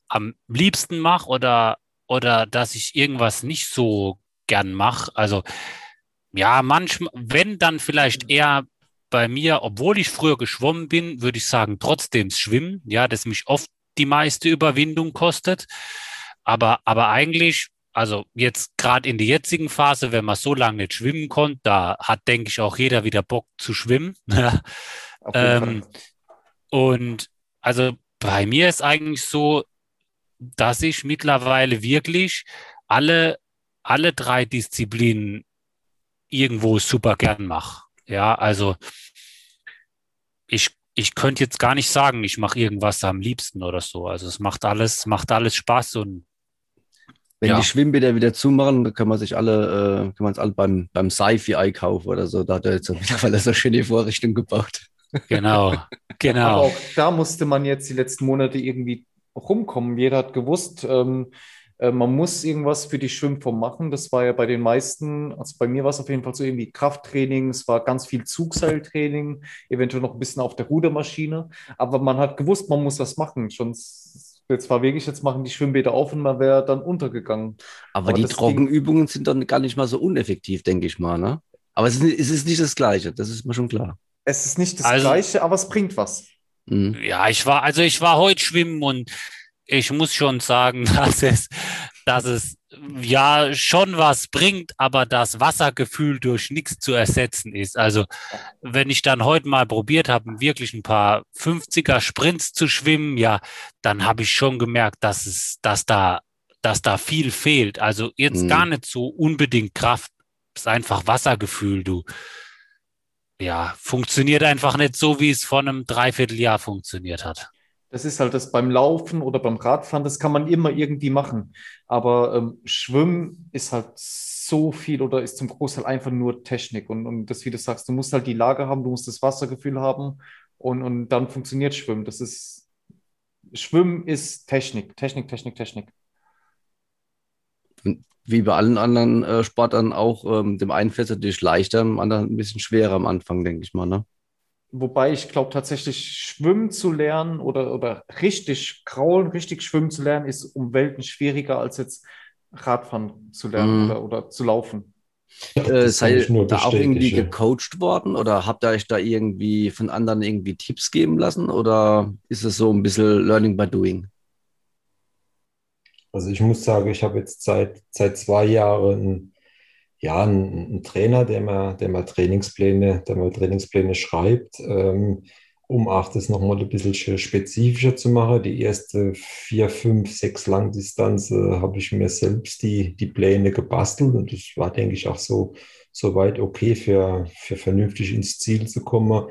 am liebsten mache oder, oder dass ich irgendwas nicht so gern mache. Also ja, manchmal, wenn dann vielleicht eher bei mir, obwohl ich früher geschwommen bin, würde ich sagen, trotzdem Schwimmen, ja, das mich oft die meiste Überwindung kostet. Aber, aber eigentlich, also jetzt gerade in der jetzigen Phase, wenn man so lange nicht schwimmen konnte, da hat, denke ich, auch jeder wieder Bock zu schwimmen. ähm, und also bei mir ist eigentlich so, dass ich mittlerweile wirklich alle, alle drei Disziplinen irgendwo super gern mache. Ja, also ich, ich könnte jetzt gar nicht sagen, ich mache irgendwas am liebsten oder so. Also es macht alles, macht alles Spaß und wenn ja. die Schwimmbäder wieder zumachen, dann können wir sich alle, äh, können wir uns alle beim, beim Sci-Fi einkaufen oder so. Da hat er jetzt mittlerweile so schöne Vorrichtung gebaut. Genau, genau. Aber auch da musste man jetzt die letzten Monate irgendwie rumkommen. Jeder hat gewusst, ähm, äh, man muss irgendwas für die Schwimmform machen. Das war ja bei den meisten, also bei mir war es auf jeden Fall so irgendwie Krafttraining, es war ganz viel Zugseiltraining, eventuell noch ein bisschen auf der Rudermaschine. Aber man hat gewusst, man muss was machen. Schon jetzt war wirklich, jetzt machen die Schwimmbäder auf und man wäre dann untergegangen. Aber, Aber die Trockenübungen sind dann gar nicht mal so uneffektiv, denke ich mal. Ne? Aber es ist, es ist nicht das Gleiche, das ist mir schon klar. Es ist nicht das also, Gleiche, aber es bringt was. Mhm. Ja, ich war, also ich war heute schwimmen und ich muss schon sagen, dass es, dass es ja schon was bringt, aber das Wassergefühl durch nichts zu ersetzen ist. Also wenn ich dann heute mal probiert habe, wirklich ein paar 50er Sprints zu schwimmen, ja, dann habe ich schon gemerkt, dass es, dass da, dass da viel fehlt. Also jetzt mhm. gar nicht so unbedingt Kraft, es ist einfach Wassergefühl, du. Ja, funktioniert einfach nicht so, wie es vor einem Dreivierteljahr funktioniert hat. Das ist halt das beim Laufen oder beim Radfahren, das kann man immer irgendwie machen. Aber ähm, Schwimmen ist halt so viel oder ist zum Großteil einfach nur Technik. Und, und das, wie du sagst, du musst halt die Lage haben, du musst das Wassergefühl haben und, und dann funktioniert Schwimmen. Das ist, Schwimmen ist Technik, Technik, Technik, Technik. Wie bei allen anderen äh, Sportlern auch, ähm, dem einen fällt es natürlich leichter, dem anderen ein bisschen schwerer am Anfang, denke ich mal. Ne? Wobei ich glaube, tatsächlich schwimmen zu lernen oder, oder richtig kraulen, richtig schwimmen zu lernen, ist um Welten schwieriger als jetzt Radfahren zu lernen mm. oder, oder zu laufen. Äh, seid ihr da auch irgendwie gecoacht worden oder habt ihr euch da irgendwie von anderen irgendwie Tipps geben lassen oder ist es so ein bisschen Learning by Doing? Also ich muss sagen, ich habe jetzt seit, seit zwei Jahren ja, ein, ein, Trainer, der mal, der mal Trainingspläne, der mal Trainingspläne schreibt, ähm, um auch das nochmal ein bisschen spezifischer zu machen. Die erste vier, fünf, sechs Langdistanz äh, habe ich mir selbst die, die Pläne gebastelt und das war, denke ich, auch so, so weit okay für, für vernünftig ins Ziel zu kommen.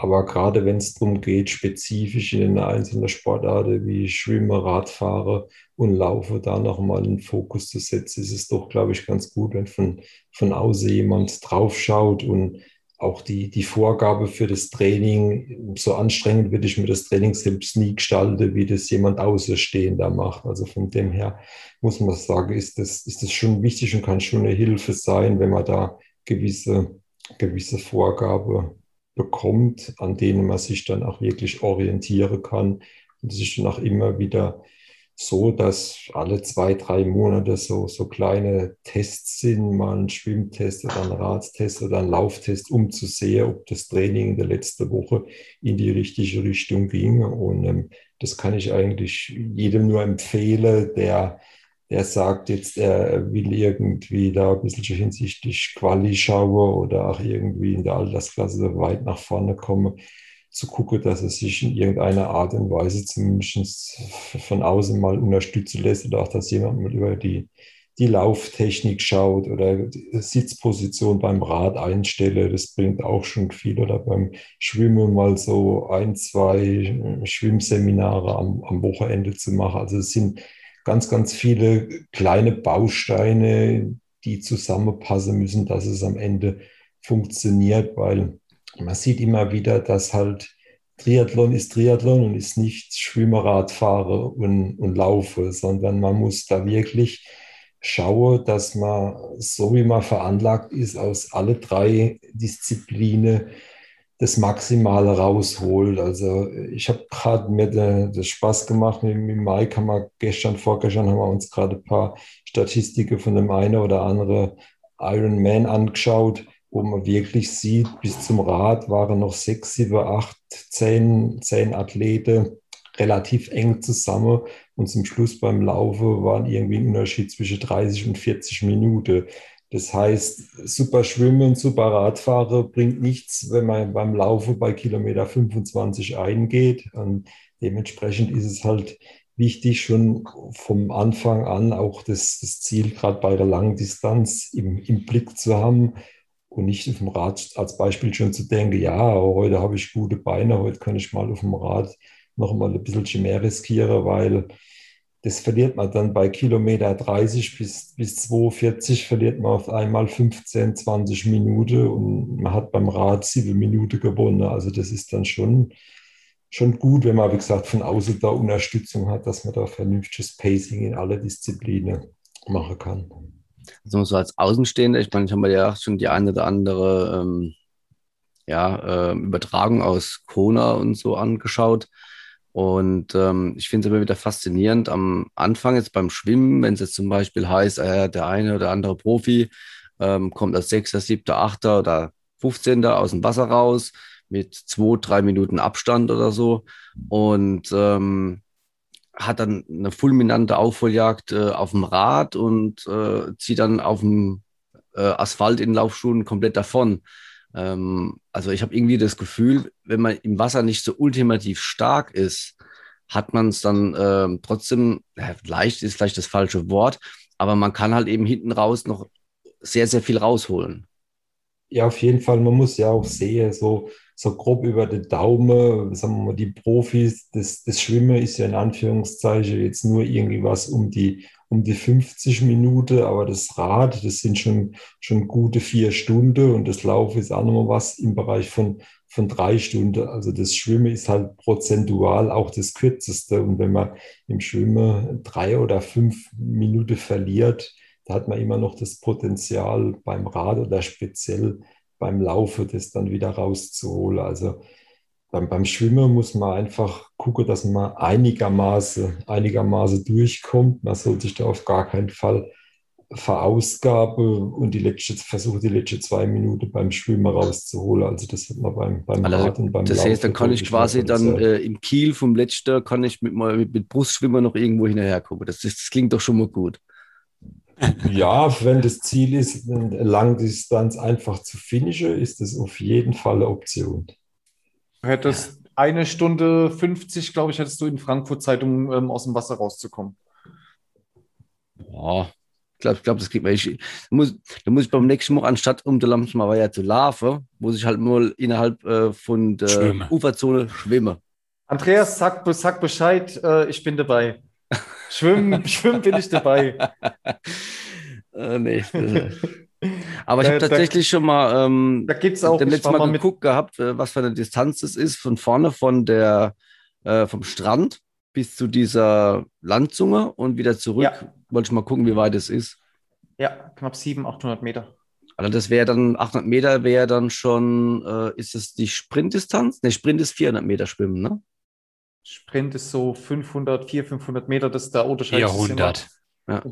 Aber gerade wenn es darum geht, spezifisch in eine einzelne Sportarten wie Schwimmer, Radfahrer und Laufe da nochmal einen Fokus zu setzen, ist es doch, glaube ich, ganz gut, wenn von, von außen jemand draufschaut und auch die, die Vorgabe für das Training, so anstrengend würde ich mir das Training selbst nie gestalten, wie das jemand Außenstehender macht. Also von dem her muss man sagen, ist das, ist das schon wichtig und kann schon eine Hilfe sein, wenn man da gewisse, gewisse Vorgabe bekommt, an denen man sich dann auch wirklich orientieren kann. Und es ist dann auch immer wieder so, dass alle zwei, drei Monate so, so kleine Tests sind, mal ein Schwimmtest oder ein Radtest oder ein Lauftest, um zu sehen, ob das Training in der letzten Woche in die richtige Richtung ging. Und ähm, das kann ich eigentlich jedem nur empfehlen, der der sagt jetzt, er will irgendwie da ein bisschen hinsichtlich Quali schauen oder auch irgendwie in der Altersklasse weit nach vorne kommen, zu gucken, dass er sich in irgendeiner Art und Weise zumindest von außen mal unterstützen lässt oder auch, dass jemand mal über die, die Lauftechnik schaut oder Sitzposition beim Rad einstelle. Das bringt auch schon viel. Oder beim Schwimmen mal so ein, zwei Schwimmseminare am, am Wochenende zu machen. Also es sind ganz, ganz viele kleine Bausteine, die zusammenpassen müssen, dass es am Ende funktioniert, weil man sieht immer wieder, dass halt Triathlon ist Triathlon und ist nicht Schwimmer, Radfahrer und, und Laufe, sondern man muss da wirklich schauen, dass man, so wie man veranlagt ist, aus alle drei Disziplinen das Maximale rausholt. Also ich habe gerade mir das Spaß gemacht mit Mike, haben wir gestern, vorgestern haben wir uns gerade ein paar Statistiken von dem einen oder anderen Ironman angeschaut, wo man wirklich sieht, bis zum Rad waren noch sechs, sieben, acht, zehn, zehn Athleten relativ eng zusammen und zum Schluss beim Laufen waren irgendwie ein Unterschied zwischen 30 und 40 Minuten. Das heißt, super Schwimmen, super Radfahren bringt nichts, wenn man beim Laufen bei Kilometer 25 eingeht. Und dementsprechend ist es halt wichtig, schon vom Anfang an auch das, das Ziel gerade bei der Langdistanz im, im Blick zu haben und nicht auf dem Rad als Beispiel schon zu denken, ja, heute habe ich gute Beine, heute kann ich mal auf dem Rad noch mal ein bisschen mehr riskieren, weil das verliert man dann bei Kilometer 30 bis, bis 42, verliert man auf einmal 15, 20 Minuten und man hat beim Rad sieben Minuten gewonnen. Also das ist dann schon, schon gut, wenn man, wie gesagt, von außen da Unterstützung hat, dass man da vernünftiges Pacing in alle Disziplinen machen kann. Also so als Außenstehender, ich meine, ich habe mir ja schon die eine oder andere ähm, ja, äh, Übertragung aus Kona und so angeschaut. Und ähm, ich finde es immer wieder faszinierend am Anfang jetzt beim Schwimmen, wenn es jetzt zum Beispiel heißt, äh, der eine oder andere Profi ähm, kommt als Sechster, Siebter, Achter oder 15. aus dem Wasser raus mit zwei, drei Minuten Abstand oder so. Und ähm, hat dann eine fulminante Aufholjagd äh, auf dem Rad und äh, zieht dann auf dem äh, Asphalt in Laufschuhen komplett davon. Ähm, also ich habe irgendwie das Gefühl, wenn man im Wasser nicht so ultimativ stark ist, hat man es dann äh, trotzdem, ja, leicht ist vielleicht das falsche Wort, aber man kann halt eben hinten raus noch sehr, sehr viel rausholen. Ja, auf jeden Fall. Man muss ja auch sehen, so, so grob über den Daumen, sagen wir mal, die Profis, das, das Schwimmen ist ja in Anführungszeichen jetzt nur irgendwie was um die, um die 50 Minuten, aber das Rad, das sind schon, schon gute vier Stunden und das Laufen ist auch nochmal was im Bereich von, von drei Stunden. Also das Schwimmen ist halt prozentual auch das kürzeste. Und wenn man im Schwimmen drei oder fünf Minuten verliert, da hat man immer noch das Potenzial beim Rad oder speziell beim Laufen, das dann wieder rauszuholen. Also beim, beim Schwimmen muss man einfach gucken, dass man einigermaßen, einigermaßen durchkommt. Man sollte sich da auf gar keinen Fall verausgabe und die letzte, versuche die letzten zwei Minuten beim Schwimmen rauszuholen. Also das hat man beim, beim also, Rad und beim Das Laufen heißt, dann kann ich quasi dann äh, im Kiel vom letzten, kann ich mit, mit, mit Brustschwimmer noch irgendwo hinterher gucken. Das, das klingt doch schon mal gut. Ja, wenn das Ziel ist, eine Langdistanz einfach zu finishen, ist das auf jeden Fall eine Option. Du hättest eine Stunde 50, glaube ich, hättest du in Frankfurt Zeit, um ähm, aus dem Wasser rauszukommen. Boah, ich glaube, glaub, das geht mir. Ich, muss, da muss ich beim nächsten Mal, anstatt um der Lamsmauer zu laufen, muss ich halt nur innerhalb äh, von der Schwimme. Uferzone schwimmen. Andreas, sag, sag Bescheid, äh, ich bin dabei. Schwimmen, schwimmen bin ich dabei. Äh, nee. Aber ich Da- habe da- tatsächlich schon mal ähm, Da gibt es auch, dem letzten Mal, mal geguckt gehabt, äh, was für eine Distanz es ist, von vorne von der, äh, vom Strand bis zu dieser Landzunge und wieder zurück. Ja. Wollte ich mal gucken, wie weit es ist. ja, knapp 700, 800 Meter. Also das wäre dann 800 Meter, wäre dann schon, äh, ist es die Sprintdistanz? Ne, Sprint ist 400 Meter schwimmen, ne? Sprint ist so 500, 400, 500 Meter, das ist der Unterschied. 400. Ja.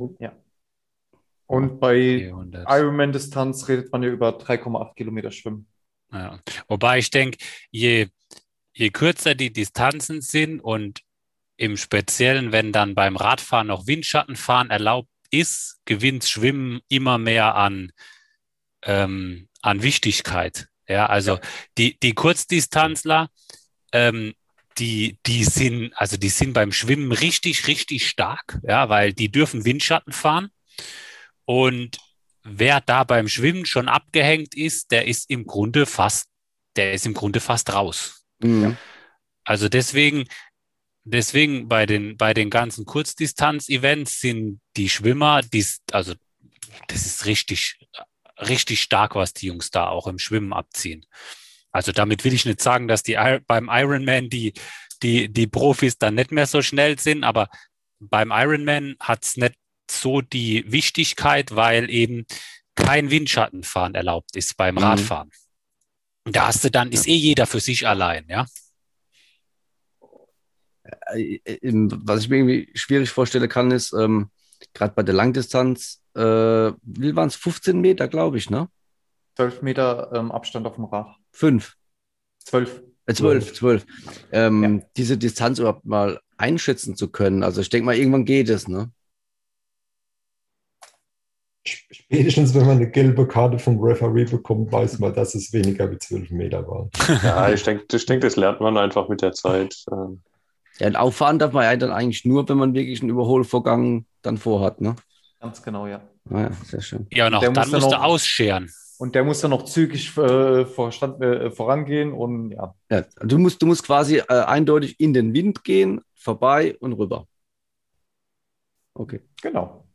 Und bei 400. Ironman-Distanz redet man ja über 3,8 Kilometer Schwimmen. Ja. Wobei ich denke, je, je kürzer die Distanzen sind und im Speziellen, wenn dann beim Radfahren noch Windschattenfahren erlaubt ist, gewinnt Schwimmen immer mehr an, ähm, an Wichtigkeit. Ja, also die, die Kurzdistanzler, ähm, die, die sind, also die sind beim Schwimmen richtig, richtig stark, ja, weil die dürfen Windschatten fahren. Und wer da beim Schwimmen schon abgehängt ist, der ist im Grunde fast, der ist im Grunde fast raus. Mhm. Also deswegen, deswegen bei den, bei den ganzen Kurzdistanz-Events sind die Schwimmer, die, also das ist richtig, richtig stark, was die Jungs da auch im Schwimmen abziehen. Also damit will ich nicht sagen, dass die beim Ironman die, die, die Profis dann nicht mehr so schnell sind, aber beim Ironman hat es nicht so die Wichtigkeit, weil eben kein Windschattenfahren erlaubt ist beim Mhm. Radfahren. Und da hast du dann, ist eh jeder für sich allein, ja. Äh, äh, Was ich mir irgendwie schwierig vorstellen kann, ist, ähm, gerade bei der Langdistanz, äh, wie waren es 15 Meter, glaube ich, ne? 12 Meter ähm, Abstand auf dem Rad. Fünf. 12. Äh, zwölf, zwölf. Ähm, Diese Distanz überhaupt mal einschätzen zu können. Also ich denke mal, irgendwann geht es, ne? Spätestens, wenn man eine gelbe Karte vom Referee bekommt, weiß man, dass es weniger wie 12 Meter waren. Ja, ich denke, ich denk, das lernt man einfach mit der Zeit. Ähm, Ja, und auffahren darf man ja dann eigentlich nur, wenn man wirklich einen Überholvorgang dann vorhat, ne? Ganz genau, ja. Naja, sehr schön. Ja, und auch Der dann muss dann musst du ausscheren. Und der muss dann noch zügig äh, vorstand, äh, vorangehen und ja. Ja, du musst, du musst quasi äh, eindeutig in den Wind gehen, vorbei und rüber. Okay. Genau.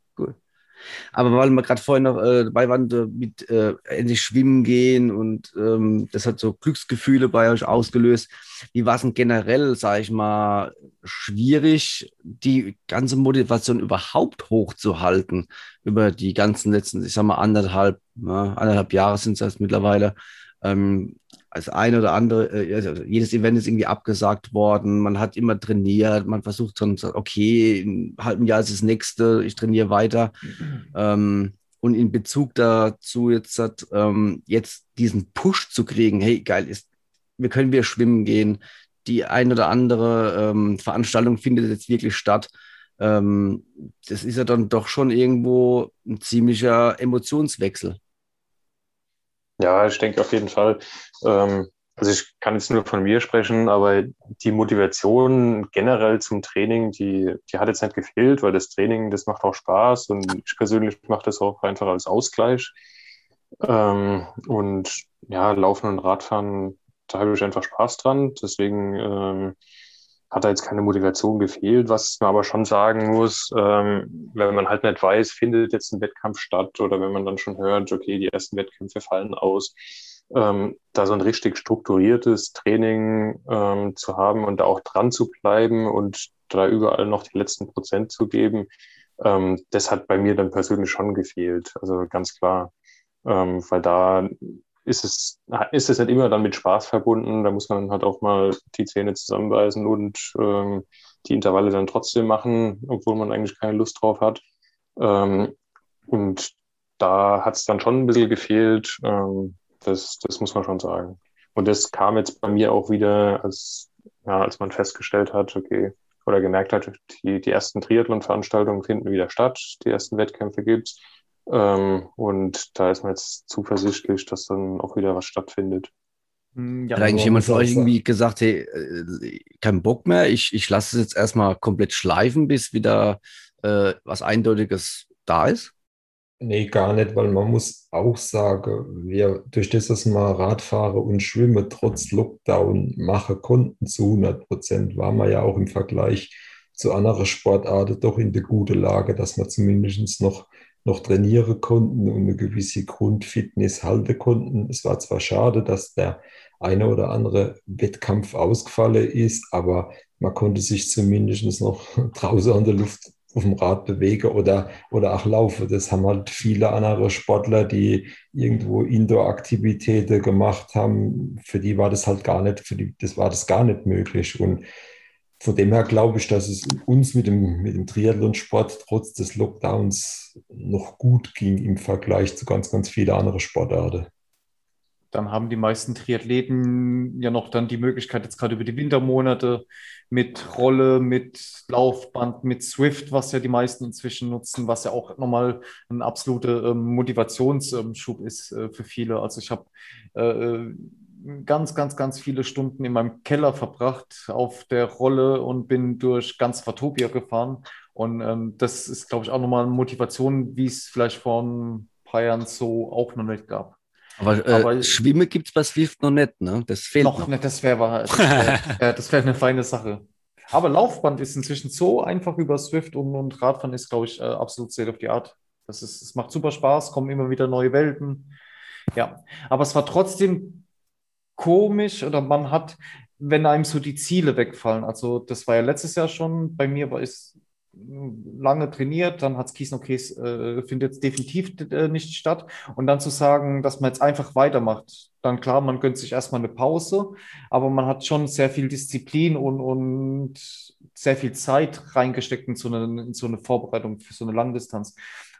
Aber weil wir gerade vorhin noch äh, dabei waren, mit äh, endlich schwimmen gehen und ähm, das hat so Glücksgefühle bei euch ausgelöst. Wie war es denn generell, sage ich mal, schwierig, die ganze Motivation überhaupt hochzuhalten über die ganzen letzten, ich sag mal, anderthalb, ja, anderthalb Jahre sind es jetzt mittlerweile. Ähm, als ein oder andere, äh, also jedes Event ist irgendwie abgesagt worden, man hat immer trainiert, man versucht dann, okay, in einem halben Jahr ist das nächste, ich trainiere weiter. Ähm, und in Bezug dazu jetzt, hat, ähm, jetzt diesen Push zu kriegen, hey, geil, ist, wir können wieder schwimmen gehen, die ein oder andere ähm, Veranstaltung findet jetzt wirklich statt. Ähm, das ist ja dann doch schon irgendwo ein ziemlicher Emotionswechsel. Ja, ich denke auf jeden Fall. Ähm, also ich kann jetzt nur von mir sprechen, aber die Motivation generell zum Training, die, die hat jetzt nicht gefehlt, weil das Training, das macht auch Spaß und ich persönlich mache das auch einfach als Ausgleich. Ähm, und ja, Laufen und Radfahren, da habe ich einfach Spaß dran. Deswegen ähm, hat da jetzt keine Motivation gefehlt. Was man aber schon sagen muss, ähm, wenn man halt nicht weiß, findet jetzt ein Wettkampf statt oder wenn man dann schon hört, okay, die ersten Wettkämpfe fallen aus, ähm, da so ein richtig strukturiertes Training ähm, zu haben und da auch dran zu bleiben und da überall noch die letzten Prozent zu geben, ähm, das hat bei mir dann persönlich schon gefehlt. Also ganz klar, ähm, weil da ist es, ist es nicht immer dann mit Spaß verbunden. Da muss man halt auch mal die Zähne zusammenbeißen und ähm, die Intervalle dann trotzdem machen, obwohl man eigentlich keine Lust drauf hat. Ähm, und da hat es dann schon ein bisschen gefehlt. Ähm, das, das muss man schon sagen. Und das kam jetzt bei mir auch wieder, als, ja, als man festgestellt hat, okay, oder gemerkt hat, die, die ersten Triathlon-Veranstaltungen finden wieder statt, die ersten Wettkämpfe gibt's. Ähm, und da ist man jetzt zuversichtlich, dass dann auch wieder was stattfindet. Hm, ja, Hat eigentlich jemand von euch irgendwie gesagt, hey, äh, kein Bock mehr, ich, ich lasse es jetzt erstmal komplett schleifen, bis wieder äh, was Eindeutiges da ist? Nee, gar nicht, weil man muss auch sagen, wir durch das, dass wir Radfahrer und Schwimmen trotz Lockdown machen konnten zu 100 Prozent, waren wir ja auch im Vergleich zu anderen Sportarten doch in der guten Lage, dass wir zumindest noch, noch trainieren konnten und eine gewisse Grundfitness halten konnten. Es war zwar schade, dass der eine oder andere Wettkampf ausgefallen ist, aber man konnte sich zumindest noch draußen an der Luft auf dem Rad bewege oder, oder auch laufe. Das haben halt viele andere Sportler, die irgendwo Indoor-Aktivitäten gemacht haben. Für die war das halt gar nicht, für die, das war das gar nicht möglich. Und von dem her glaube ich, dass es uns mit dem, mit dem Triathlonsport trotz des Lockdowns noch gut ging im Vergleich zu ganz, ganz vielen anderen Sportarten dann haben die meisten Triathleten ja noch dann die Möglichkeit, jetzt gerade über die Wintermonate mit Rolle, mit Laufband, mit Swift, was ja die meisten inzwischen nutzen, was ja auch nochmal ein absoluter ähm, Motivationsschub ist äh, für viele. Also ich habe äh, äh, ganz, ganz, ganz viele Stunden in meinem Keller verbracht auf der Rolle und bin durch ganz Fatopia gefahren. Und ähm, das ist, glaube ich, auch nochmal eine Motivation, wie es vielleicht vor ein paar Jahren so auch noch nicht gab. Aber, äh, Aber Schwimmen gibt es bei Swift noch nicht, ne? Das fehlt noch. noch. nicht, das wäre das wär, das wär eine feine Sache. Aber Laufband ist inzwischen so einfach über Swift und, und Radfahren ist, glaube ich, äh, absolut state of the art. Das, ist, es macht super Spaß, kommen immer wieder neue Welten. Ja, aber es war trotzdem komisch oder man hat, wenn einem so die Ziele wegfallen. Also, das war ja letztes Jahr schon, bei mir war es lange trainiert, dann hat es Kies okay, äh, findet jetzt definitiv äh, nicht statt. Und dann zu sagen, dass man jetzt einfach weitermacht, dann klar, man gönnt sich erstmal eine Pause, aber man hat schon sehr viel Disziplin und, und sehr viel Zeit reingesteckt in so, eine, in so eine Vorbereitung für so eine Langdistanz.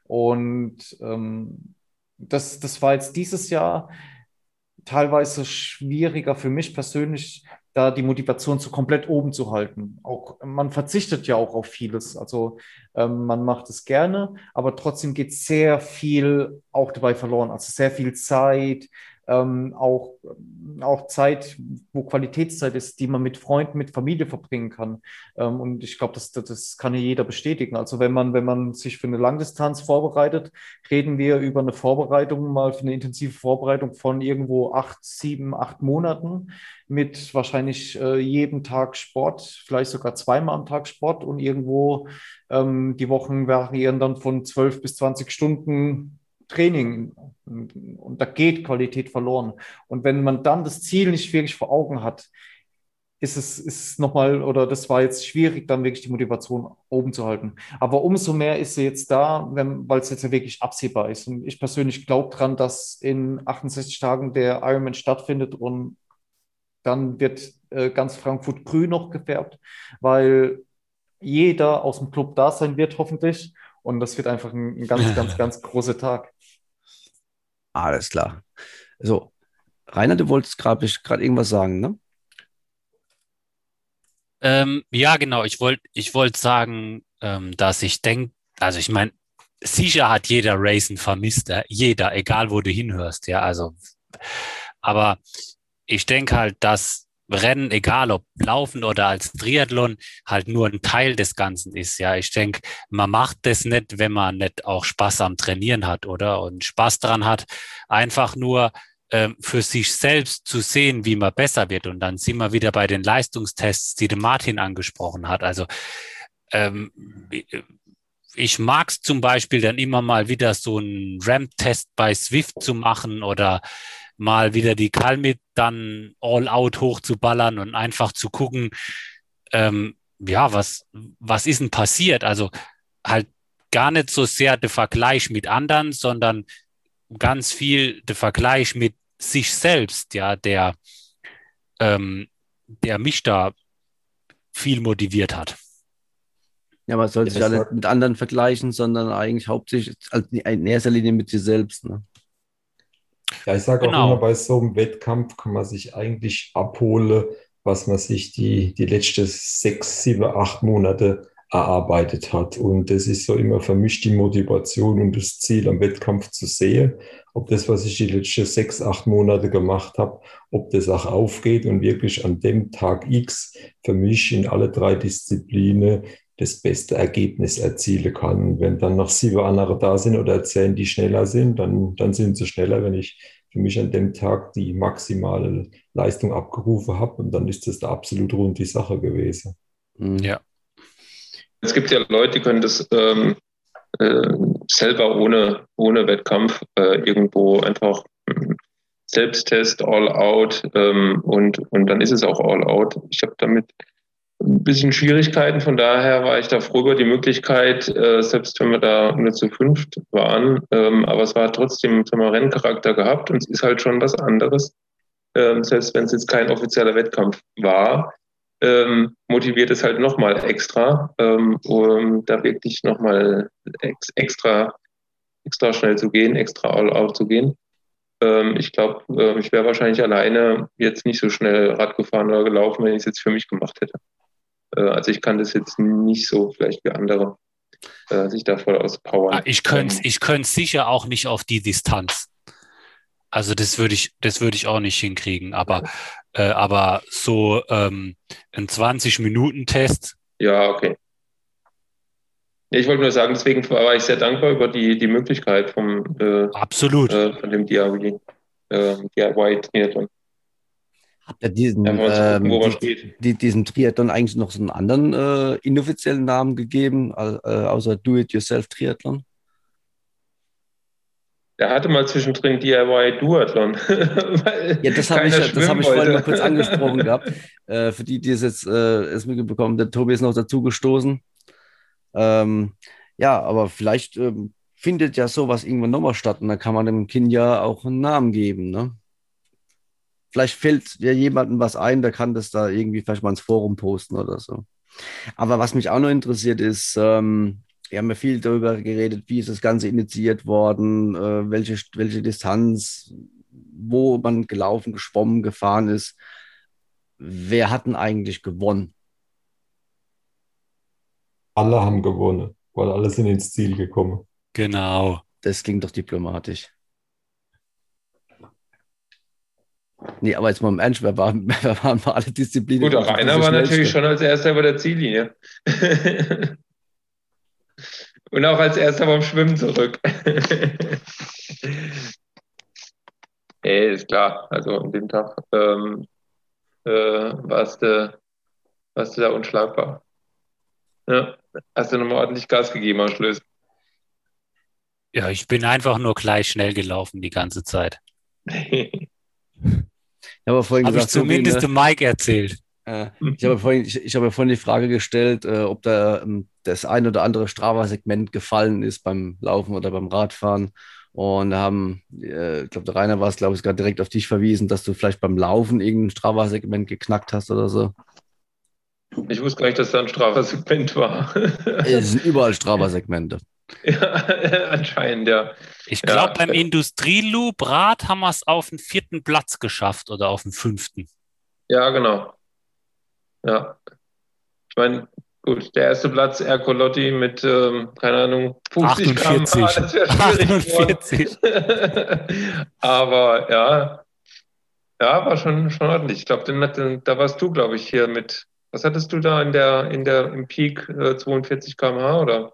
Und ähm, das, das war jetzt dieses Jahr teilweise schwieriger für mich persönlich, da die Motivation zu komplett oben zu halten. Auch man verzichtet ja auch auf vieles. Also ähm, man macht es gerne, aber trotzdem geht sehr viel auch dabei verloren. Also sehr viel Zeit, ähm, auch, auch Zeit, wo Qualitätszeit ist, die man mit Freunden, mit Familie verbringen kann. Ähm, und ich glaube, das, das kann ja jeder bestätigen. Also wenn man, wenn man sich für eine Langdistanz vorbereitet, reden wir über eine Vorbereitung, mal für eine intensive Vorbereitung von irgendwo acht, sieben, acht Monaten mit wahrscheinlich äh, jedem Tag Sport, vielleicht sogar zweimal am Tag Sport und irgendwo ähm, die Wochen variieren dann von zwölf bis zwanzig Stunden Training und da geht Qualität verloren. Und wenn man dann das Ziel nicht wirklich vor Augen hat, ist es, ist nochmal, oder das war jetzt schwierig, dann wirklich die Motivation oben zu halten. Aber umso mehr ist sie jetzt da, weil es jetzt ja wirklich absehbar ist. Und ich persönlich glaube dran, dass in 68 Tagen der Ironman stattfindet und dann wird äh, ganz Frankfurt grün noch gefärbt, weil jeder aus dem Club da sein wird, hoffentlich. Und das wird einfach ein, ein ganz, ganz, ganz großer Tag. Alles klar. So, Rainer, du wolltest gerade irgendwas sagen, ne? Ähm, ja, genau. Ich wollte ich wollt sagen, ähm, dass ich denke, also ich meine, sicher hat jeder Racen vermisst, äh, jeder, egal wo du hinhörst, ja, also, aber ich denke halt, dass Rennen, egal ob Laufen oder als Triathlon, halt nur ein Teil des Ganzen ist. Ja, ich denke, man macht das nicht, wenn man nicht auch Spaß am Trainieren hat, oder? Und Spaß dran hat, einfach nur ähm, für sich selbst zu sehen, wie man besser wird. Und dann sind wir wieder bei den Leistungstests, die der Martin angesprochen hat. Also ähm, ich mag es zum Beispiel dann immer mal wieder so einen Ramp-Test bei Swift zu machen oder mal wieder die Kalmit dann all out hochzuballern und einfach zu gucken, ähm, ja, was, was ist denn passiert? Also halt gar nicht so sehr der Vergleich mit anderen, sondern ganz viel der Vergleich mit sich selbst, ja, der, ähm, der mich da viel motiviert hat. Ja, man soll sich ja nicht mit anderen vergleichen, sondern eigentlich hauptsächlich also in erster Linie mit sich selbst. Ne? Ja, ich sage genau. auch immer, bei so einem Wettkampf kann man sich eigentlich abholen, was man sich die, die letzten sechs, sieben, acht Monate erarbeitet hat. Und das ist so immer für mich die Motivation und das Ziel am Wettkampf zu sehen, ob das, was ich die letzten sechs, acht Monate gemacht habe, ob das auch aufgeht und wirklich an dem Tag X für mich in alle drei Disziplinen das beste Ergebnis erzielen kann. Wenn dann noch sieben andere da sind oder zehn, die schneller sind, dann, dann sind sie schneller, wenn ich für mich an dem Tag die maximale Leistung abgerufen habe. Und dann ist das da absolut rund die Sache gewesen. Mhm. Ja. Es gibt ja Leute, die können das ähm, äh, selber ohne, ohne Wettkampf äh, irgendwo einfach äh, Selbsttest, all out ähm, und, und dann ist es auch all out. Ich habe damit ein bisschen Schwierigkeiten. Von daher war ich da froh über die Möglichkeit, äh, selbst wenn wir da nur zu fünft waren. Ähm, aber es war trotzdem sagen wir, Renncharakter gehabt und es ist halt schon was anderes. Ähm, selbst wenn es jetzt kein offizieller Wettkampf war, ähm, motiviert es halt nochmal extra, ähm, um da wirklich nochmal ex extra, extra schnell zu gehen, extra all out zu gehen. Ähm, ich glaube, äh, ich wäre wahrscheinlich alleine jetzt nicht so schnell Rad gefahren oder gelaufen, wenn ich es jetzt für mich gemacht hätte. Äh, also ich kann das jetzt nicht so vielleicht wie andere äh, sich da voll auspowern. Ah, ich könnte ähm, ich könnte sicher auch nicht auf die Distanz. Also das würde ich, das würde ich auch nicht hinkriegen. Aber, äh, aber so ähm, ein 20-Minuten-Test. Ja, okay. Ich wollte nur sagen, deswegen war ich sehr dankbar über die, die Möglichkeit vom äh, Absolut. Äh, von dem DIY, äh, DIY Triathlon. Habt ihr diesen, ja, ähm, die, die, diesen Triathlon eigentlich noch so einen anderen äh, inoffiziellen Namen gegeben, äh, außer Do-It-Yourself Triathlon? Der hatte mal zwischendrin DIY Duathlon. ja, das habe ich, das hab ich vorhin mal kurz angesprochen gehabt. Äh, für die, die es jetzt äh, erst mitbekommen, der Tobi ist noch dazugestoßen. Ähm, ja, aber vielleicht ähm, findet ja sowas irgendwann nochmal statt und dann kann man dem Kind ja auch einen Namen geben. Ne? Vielleicht fällt ja jemandem was ein, der kann das da irgendwie vielleicht mal ins Forum posten oder so. Aber was mich auch noch interessiert ist, ähm, wir haben ja viel darüber geredet, wie ist das Ganze initiiert worden, äh, welche, welche Distanz, wo man gelaufen, geschwommen, gefahren ist. Wer hat denn eigentlich gewonnen? Alle haben gewonnen, weil alle sind ins Ziel gekommen. Genau. Das ging doch diplomatisch. Nee, aber jetzt mal im Ernst, wer waren, wer waren alle Disziplinen? Gut, auch einer war natürlich schon als erster über der Ziellinie. Und auch als erster beim Schwimmen zurück. Ey, ist klar. Also an dem Tag ähm, äh, warst, du, warst du da unschlagbar. Ja, hast du nochmal ordentlich Gas gegeben am Schluss. Ja, ich bin einfach nur gleich schnell gelaufen die ganze Zeit. Habe vorhin hab gesagt, ich zumindest so, dem Mike erzählt. Äh, ich habe vorhin, ich, ich habe vorhin die Frage gestellt, äh, ob da ähm, das ein oder andere Strava-Segment gefallen ist beim Laufen oder beim Radfahren. Und da haben, äh, ich glaube, der Rainer war es, glaube ich, gerade direkt auf dich verwiesen, dass du vielleicht beim Laufen irgendein Strava-Segment geknackt hast oder so. Ich wusste gar nicht, dass da ein Strava-Segment war. es sind überall Strava-Segmente. Ja, anscheinend, ja. Ich glaube, ja. beim Industrieloop Rad haben wir es auf den vierten Platz geschafft oder auf den fünften. Ja, genau. Ja. Ich meine, gut, der erste Platz, Ercolotti mit, ähm, keine Ahnung, 50 Gramm. 48. Das wäre schwierig 48. geworden. Aber ja, ja, war schon, schon ordentlich. Ich glaube, da warst du, glaube ich, hier mit, was hattest du da in der, in der, im Peak äh, 42 km/h oder?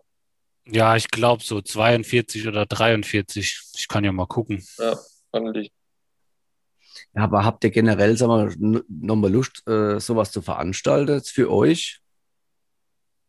Ja, ich glaube so 42 oder 43. Ich kann ja mal gucken. Ja, ordentlich. Ja, aber habt ihr generell, sag mal, n- nochmal Lust, äh, sowas zu veranstalten jetzt für euch?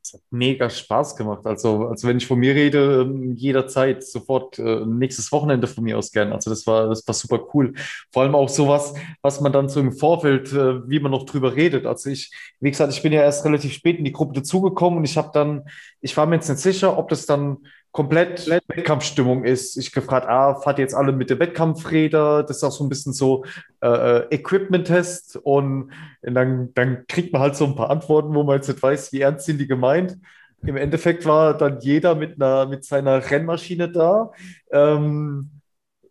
Es hat mega Spaß gemacht. Also, also wenn ich von mir rede, ähm, jederzeit sofort äh, nächstes Wochenende von mir aus gern. Also das war, das war super cool. Vor allem auch sowas, was man dann so im Vorfeld, äh, wie man noch drüber redet. Also ich, wie gesagt, ich bin ja erst relativ spät in die Gruppe dazugekommen und ich habe dann, ich war mir jetzt nicht sicher, ob das dann komplett Wettkampfstimmung ist. Ich gefragt, ah, fahrt jetzt alle mit der Wettkampfräder? Das ist auch so ein bisschen so äh, äh, Equipment-Test und dann, dann kriegt man halt so ein paar Antworten, wo man jetzt nicht weiß, wie ernst sind die gemeint. Im Endeffekt war dann jeder mit einer, mit seiner Rennmaschine da. Ähm,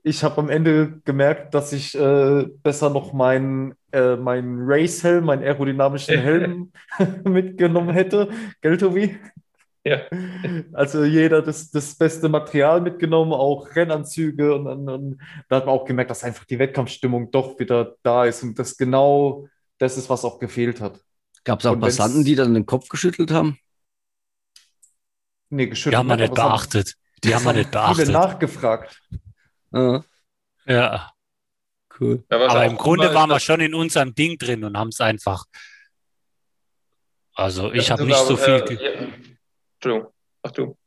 ich habe am Ende gemerkt, dass ich äh, besser noch meinen äh, meinen Race-Helm, meinen aerodynamischen Helm mitgenommen hätte. Gell, Tobi? Ja. Also jeder das, das beste Material mitgenommen, auch Rennanzüge und, und, und da hat man auch gemerkt, dass einfach die Wettkampfstimmung doch wieder da ist und das genau das ist, was auch gefehlt hat. Gab es auch Und Passanten, die dann den Kopf geschüttelt haben? Nee, geschüttelt Die haben wir nicht, beachtet. Die haben wir nicht Viele beachtet. nachgefragt. Ah, Ja. cool. Ja, Aber im Grunde waren wir schon in unserem Ding drin und haben es einfach. Also ich dass habe nicht so viel. Äh, ja. Entschuldigung. Ach du.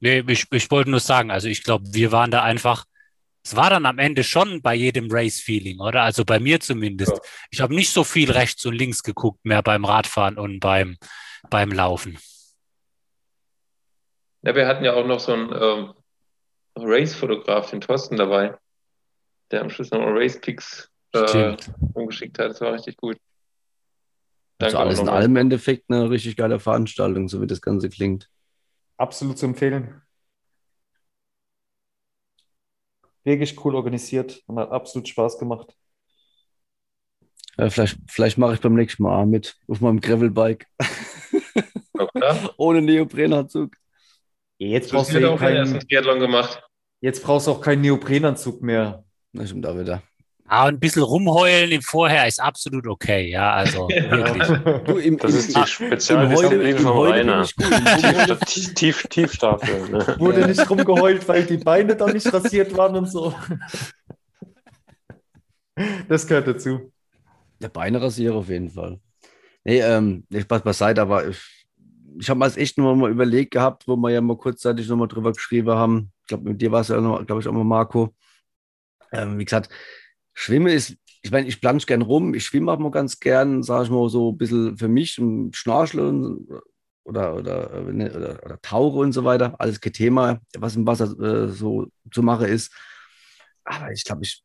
Nee, ich, ich wollte nur sagen, also ich glaube, wir waren da einfach. Es war dann am Ende schon bei jedem Race-Feeling, oder? Also bei mir zumindest. Ja. Ich habe nicht so viel rechts und links geguckt mehr beim Radfahren und beim, beim Laufen. Ja, wir hatten ja auch noch so einen ähm, Race-Fotograf, den Thorsten dabei, der am Schluss noch Race-Pics äh, umgeschickt hat. Das war richtig gut. Also alles in allem im Endeffekt eine richtig geile Veranstaltung, so wie das Ganze klingt. Absolut zu empfehlen. Wirklich cool organisiert und hat absolut Spaß gemacht. Ja, vielleicht vielleicht mache ich beim nächsten Mal mit auf meinem Gravelbike da. ohne Neoprenanzug. Jetzt brauchst du ja keinen, Triathlon gemacht. jetzt brauchst du auch keinen Neoprenanzug mehr. Na, stimmt auch wieder. Ah, ein bisschen rumheulen im Vorher ist absolut okay, ja, also wirklich. Du, im, Das im, ist die Spezialdisziplin von Rainer. ich Tief, tief, Tiefstaffel. Ne? Wurde nicht rumgeheult, weil die Beine da nicht rasiert waren und so. Das gehört dazu. Der Beine rasiere auf jeden Fall. Nee, ähm, nee, Spaß beiseite, aber ich, ich habe mir das echt nur mal überlegt gehabt, wo wir ja mal kurzzeitig noch mal drüber geschrieben haben. Ich glaube, mit dir war es ja, glaube ich, auch mal Marco. Ähm, wie gesagt, Schwimmen ist, ich meine, ich plansch gern rum, ich schwimme auch mal ganz gern, sage ich mal so ein bisschen für mich und Schnorcheln oder, oder, äh, ne, oder, oder Tauche und so weiter. Alles kein Thema, was im Wasser äh, so zu machen ist. Aber ich glaube, ich,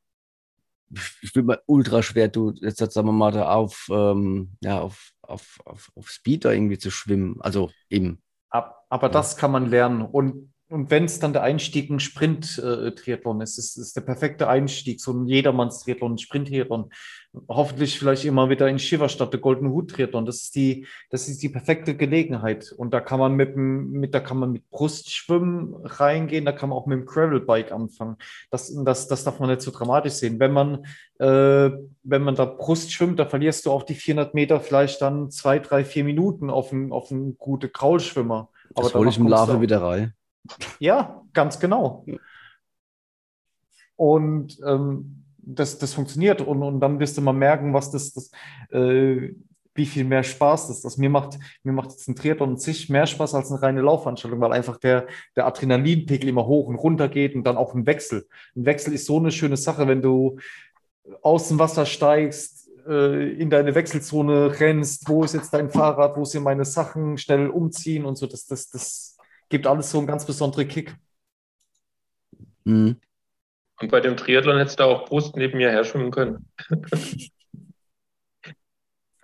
ich bin mal ultra schwer, du jetzt sagen wir mal da auf, ähm, ja, auf, auf, auf, auf Speed da irgendwie zu schwimmen. Also eben. Ab- Aber das kann man lernen. Und, und wenn es dann der Einstieg ein Sprint-Triathlon ist, ist, ist der perfekte Einstieg, so ein Jedermanns-Triathlon, ein Sprint-Triathlon. Hoffentlich vielleicht immer wieder in Shiva statt der Golden Hut-Triathlon. Das ist die, das ist die perfekte Gelegenheit. Und da kann man mit, dem- mit, da kann man mit Brustschwimmen reingehen, da kann man auch mit dem Gravelbike anfangen. Das, das, das darf man nicht so dramatisch sehen. Wenn man, äh, wenn man da Brust schwimmt, da verlierst du auf die 400 Meter vielleicht dann zwei, drei, vier Minuten auf einen, auf einen gute Kraulschwimmer. Das hole ich im du- wieder rein. Ja, ganz genau. Und ähm, das, das funktioniert und, und dann wirst du mal merken, was das, das äh, wie viel mehr Spaß das ist. Mir macht, mir macht jetzt ein Triathlon sich mehr Spaß als eine reine Laufveranstaltung, weil einfach der, der Adrenalinpegel immer hoch und runter geht und dann auch ein Wechsel. Ein Wechsel ist so eine schöne Sache, wenn du aus dem Wasser steigst, äh, in deine Wechselzone rennst, wo ist jetzt dein Fahrrad, wo sind meine Sachen, schnell umziehen und so. Das, das, das gibt alles so einen ganz besonderen Kick. Mhm. Und bei dem Triathlon hättest du auch Brust neben mir her schwimmen können.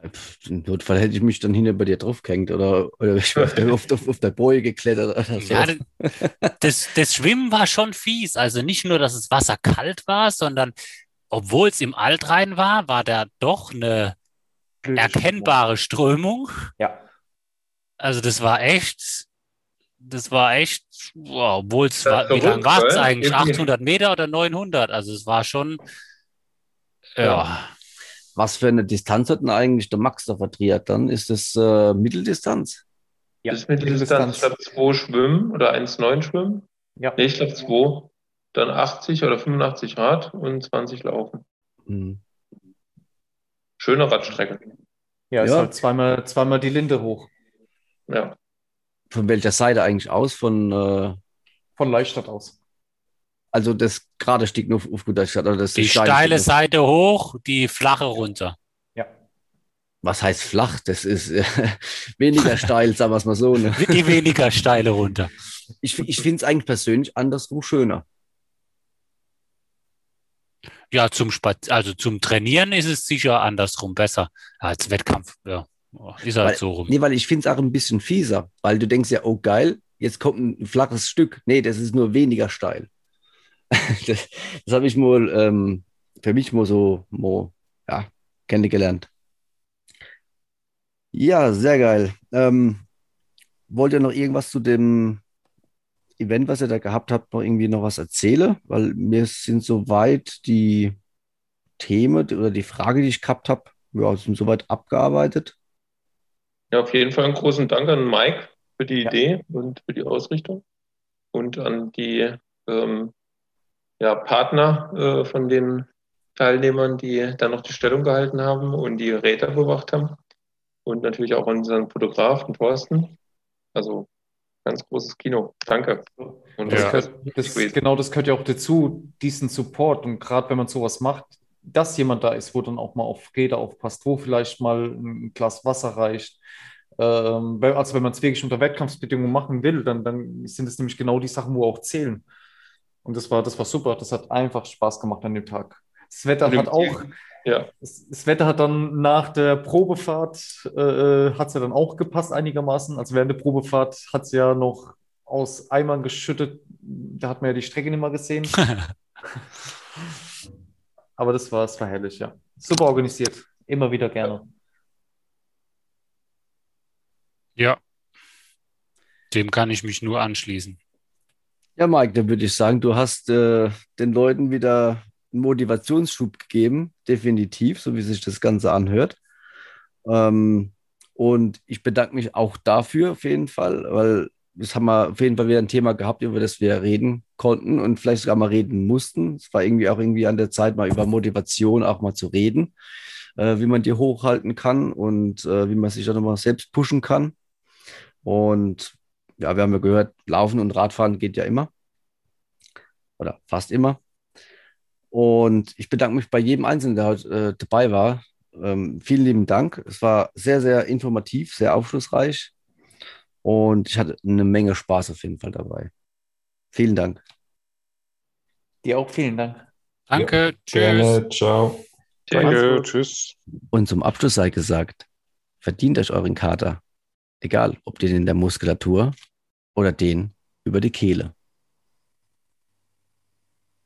Pff, Im Notfall hätte ich mich dann hinter bei dir draufgehängt oder, oder ich wäre auf, der- auf, auf, auf der Boje geklettert oder so. Ja, das, das Schwimmen war schon fies. Also nicht nur, dass das Wasser kalt war, sondern obwohl es im Altrhein war, war da doch eine erkennbare Strömung. Ja. Also das war echt, das war echt, wow, obwohl es war, ist wie lang war es eigentlich? Irgendwie- 800 Meter oder 900? Also es war schon, ja, Was für eine Distanz hat denn eigentlich der Max da verdreht? Dann ist das äh, Mitteldistanz. Ja, Das ist Mitteldistanz, ich glaube, 2 schwimmen oder 1,9 schwimmen. Ja. Nee, ich glaube 2. Dann 80 oder 85 Rad und 20 laufen. Hm. Schöne Radstrecke. Ja, ist Ja. halt zweimal, zweimal die Linde hoch. Ja. Von welcher Seite eigentlich aus? Von, äh, Von Leistadt aus. also das gerade Stück nur auf, auf gut Deutsch gesagt, oder das die steile? Seite hoch, die flache runter. Ja. Was heißt flach? Das ist äh, weniger steil, sagen wir es mal so. Ne? Die weniger steile runter. Ich, ich finde es eigentlich persönlich andersrum schöner. Ja, zum Spaz also zum Trainieren ist es sicher andersrum besser als Wettkampf. Ja, ist halt Weil- so rum. Nee, weil ich finde es auch ein bisschen fieser, weil du denkst ja, oh geil, jetzt kommt ein flaches Stück. Nee, das ist nur weniger steil. das das habe ich mal ähm, für mich mal so mal, ja, kennengelernt. Ja, sehr geil. Ähm, wollt ihr noch irgendwas zu dem Event, was ihr da gehabt habt, noch irgendwie noch was erzählen? Weil mir sind soweit die Themen oder die Frage, die ich gehabt habe, ja, sind soweit abgearbeitet. Ja, auf jeden Fall einen großen Dank an Mike für die Ja. Idee und für die Ausrichtung und an die ähm, ja, Partner äh, von den Teilnehmern, die dann noch die Stellung gehalten haben und die Räder bewacht haben. Und natürlich auch an unseren Fotografen Thorsten. Also ganz großes Kino. Danke. Und Das Ja. gehört, das, genau, das gehört ja auch dazu, diesen Support. Und gerade wenn man sowas macht, dass jemand da ist, wo dann auch mal auf Räder aufpasst, wo vielleicht mal ein Glas Wasser reicht. Ähm, also wenn man es wirklich unter Wettkampfsbedingungen machen will, dann, dann sind es nämlich genau die Sachen, wo auch zählen. Und das war, das war super. Das hat einfach Spaß gemacht an dem Tag. Das Wetter hat auch, Ja, das, das Wetter hat dann nach der Probefahrt, äh, hat es ja dann auch gepasst einigermaßen. Also während der Probefahrt hat es ja noch aus Eimern geschüttet. Da hat man ja die Strecke nicht mehr gesehen. Aber das war, das war herrlich, ja. Super organisiert. Immer wieder gerne. Ja, dem kann ich mich nur anschließen. Ja, Mike, dann würde ich sagen, du hast äh, den Leuten wieder einen Motivationsschub gegeben, definitiv, so wie sich das Ganze anhört. Ähm, und ich bedanke mich auch dafür auf jeden Fall, weil das haben wir auf jeden Fall wieder ein Thema gehabt, über das wir reden konnten und vielleicht sogar mal reden mussten. Es war irgendwie auch irgendwie an der Zeit, mal über Motivation auch mal zu reden, äh, wie man die hochhalten kann und äh, wie man sich dann nochmal selbst pushen kann. Und ja, wir haben ja gehört, Laufen und Radfahren geht ja immer. Oder fast immer. Und ich bedanke mich bei jedem Einzelnen, der heute äh, dabei war. Ähm, vielen lieben Dank. Es war sehr, sehr informativ, sehr aufschlussreich. Und ich hatte eine Menge Spaß auf jeden Fall dabei. Vielen Dank. Dir auch vielen Dank. Danke, tschüss. Gerne, ciao. danke. Tschüss. Und zum Abschluss sei gesagt, verdient euch euren Kater. Egal, ob den in der Muskulatur oder den über die Kehle.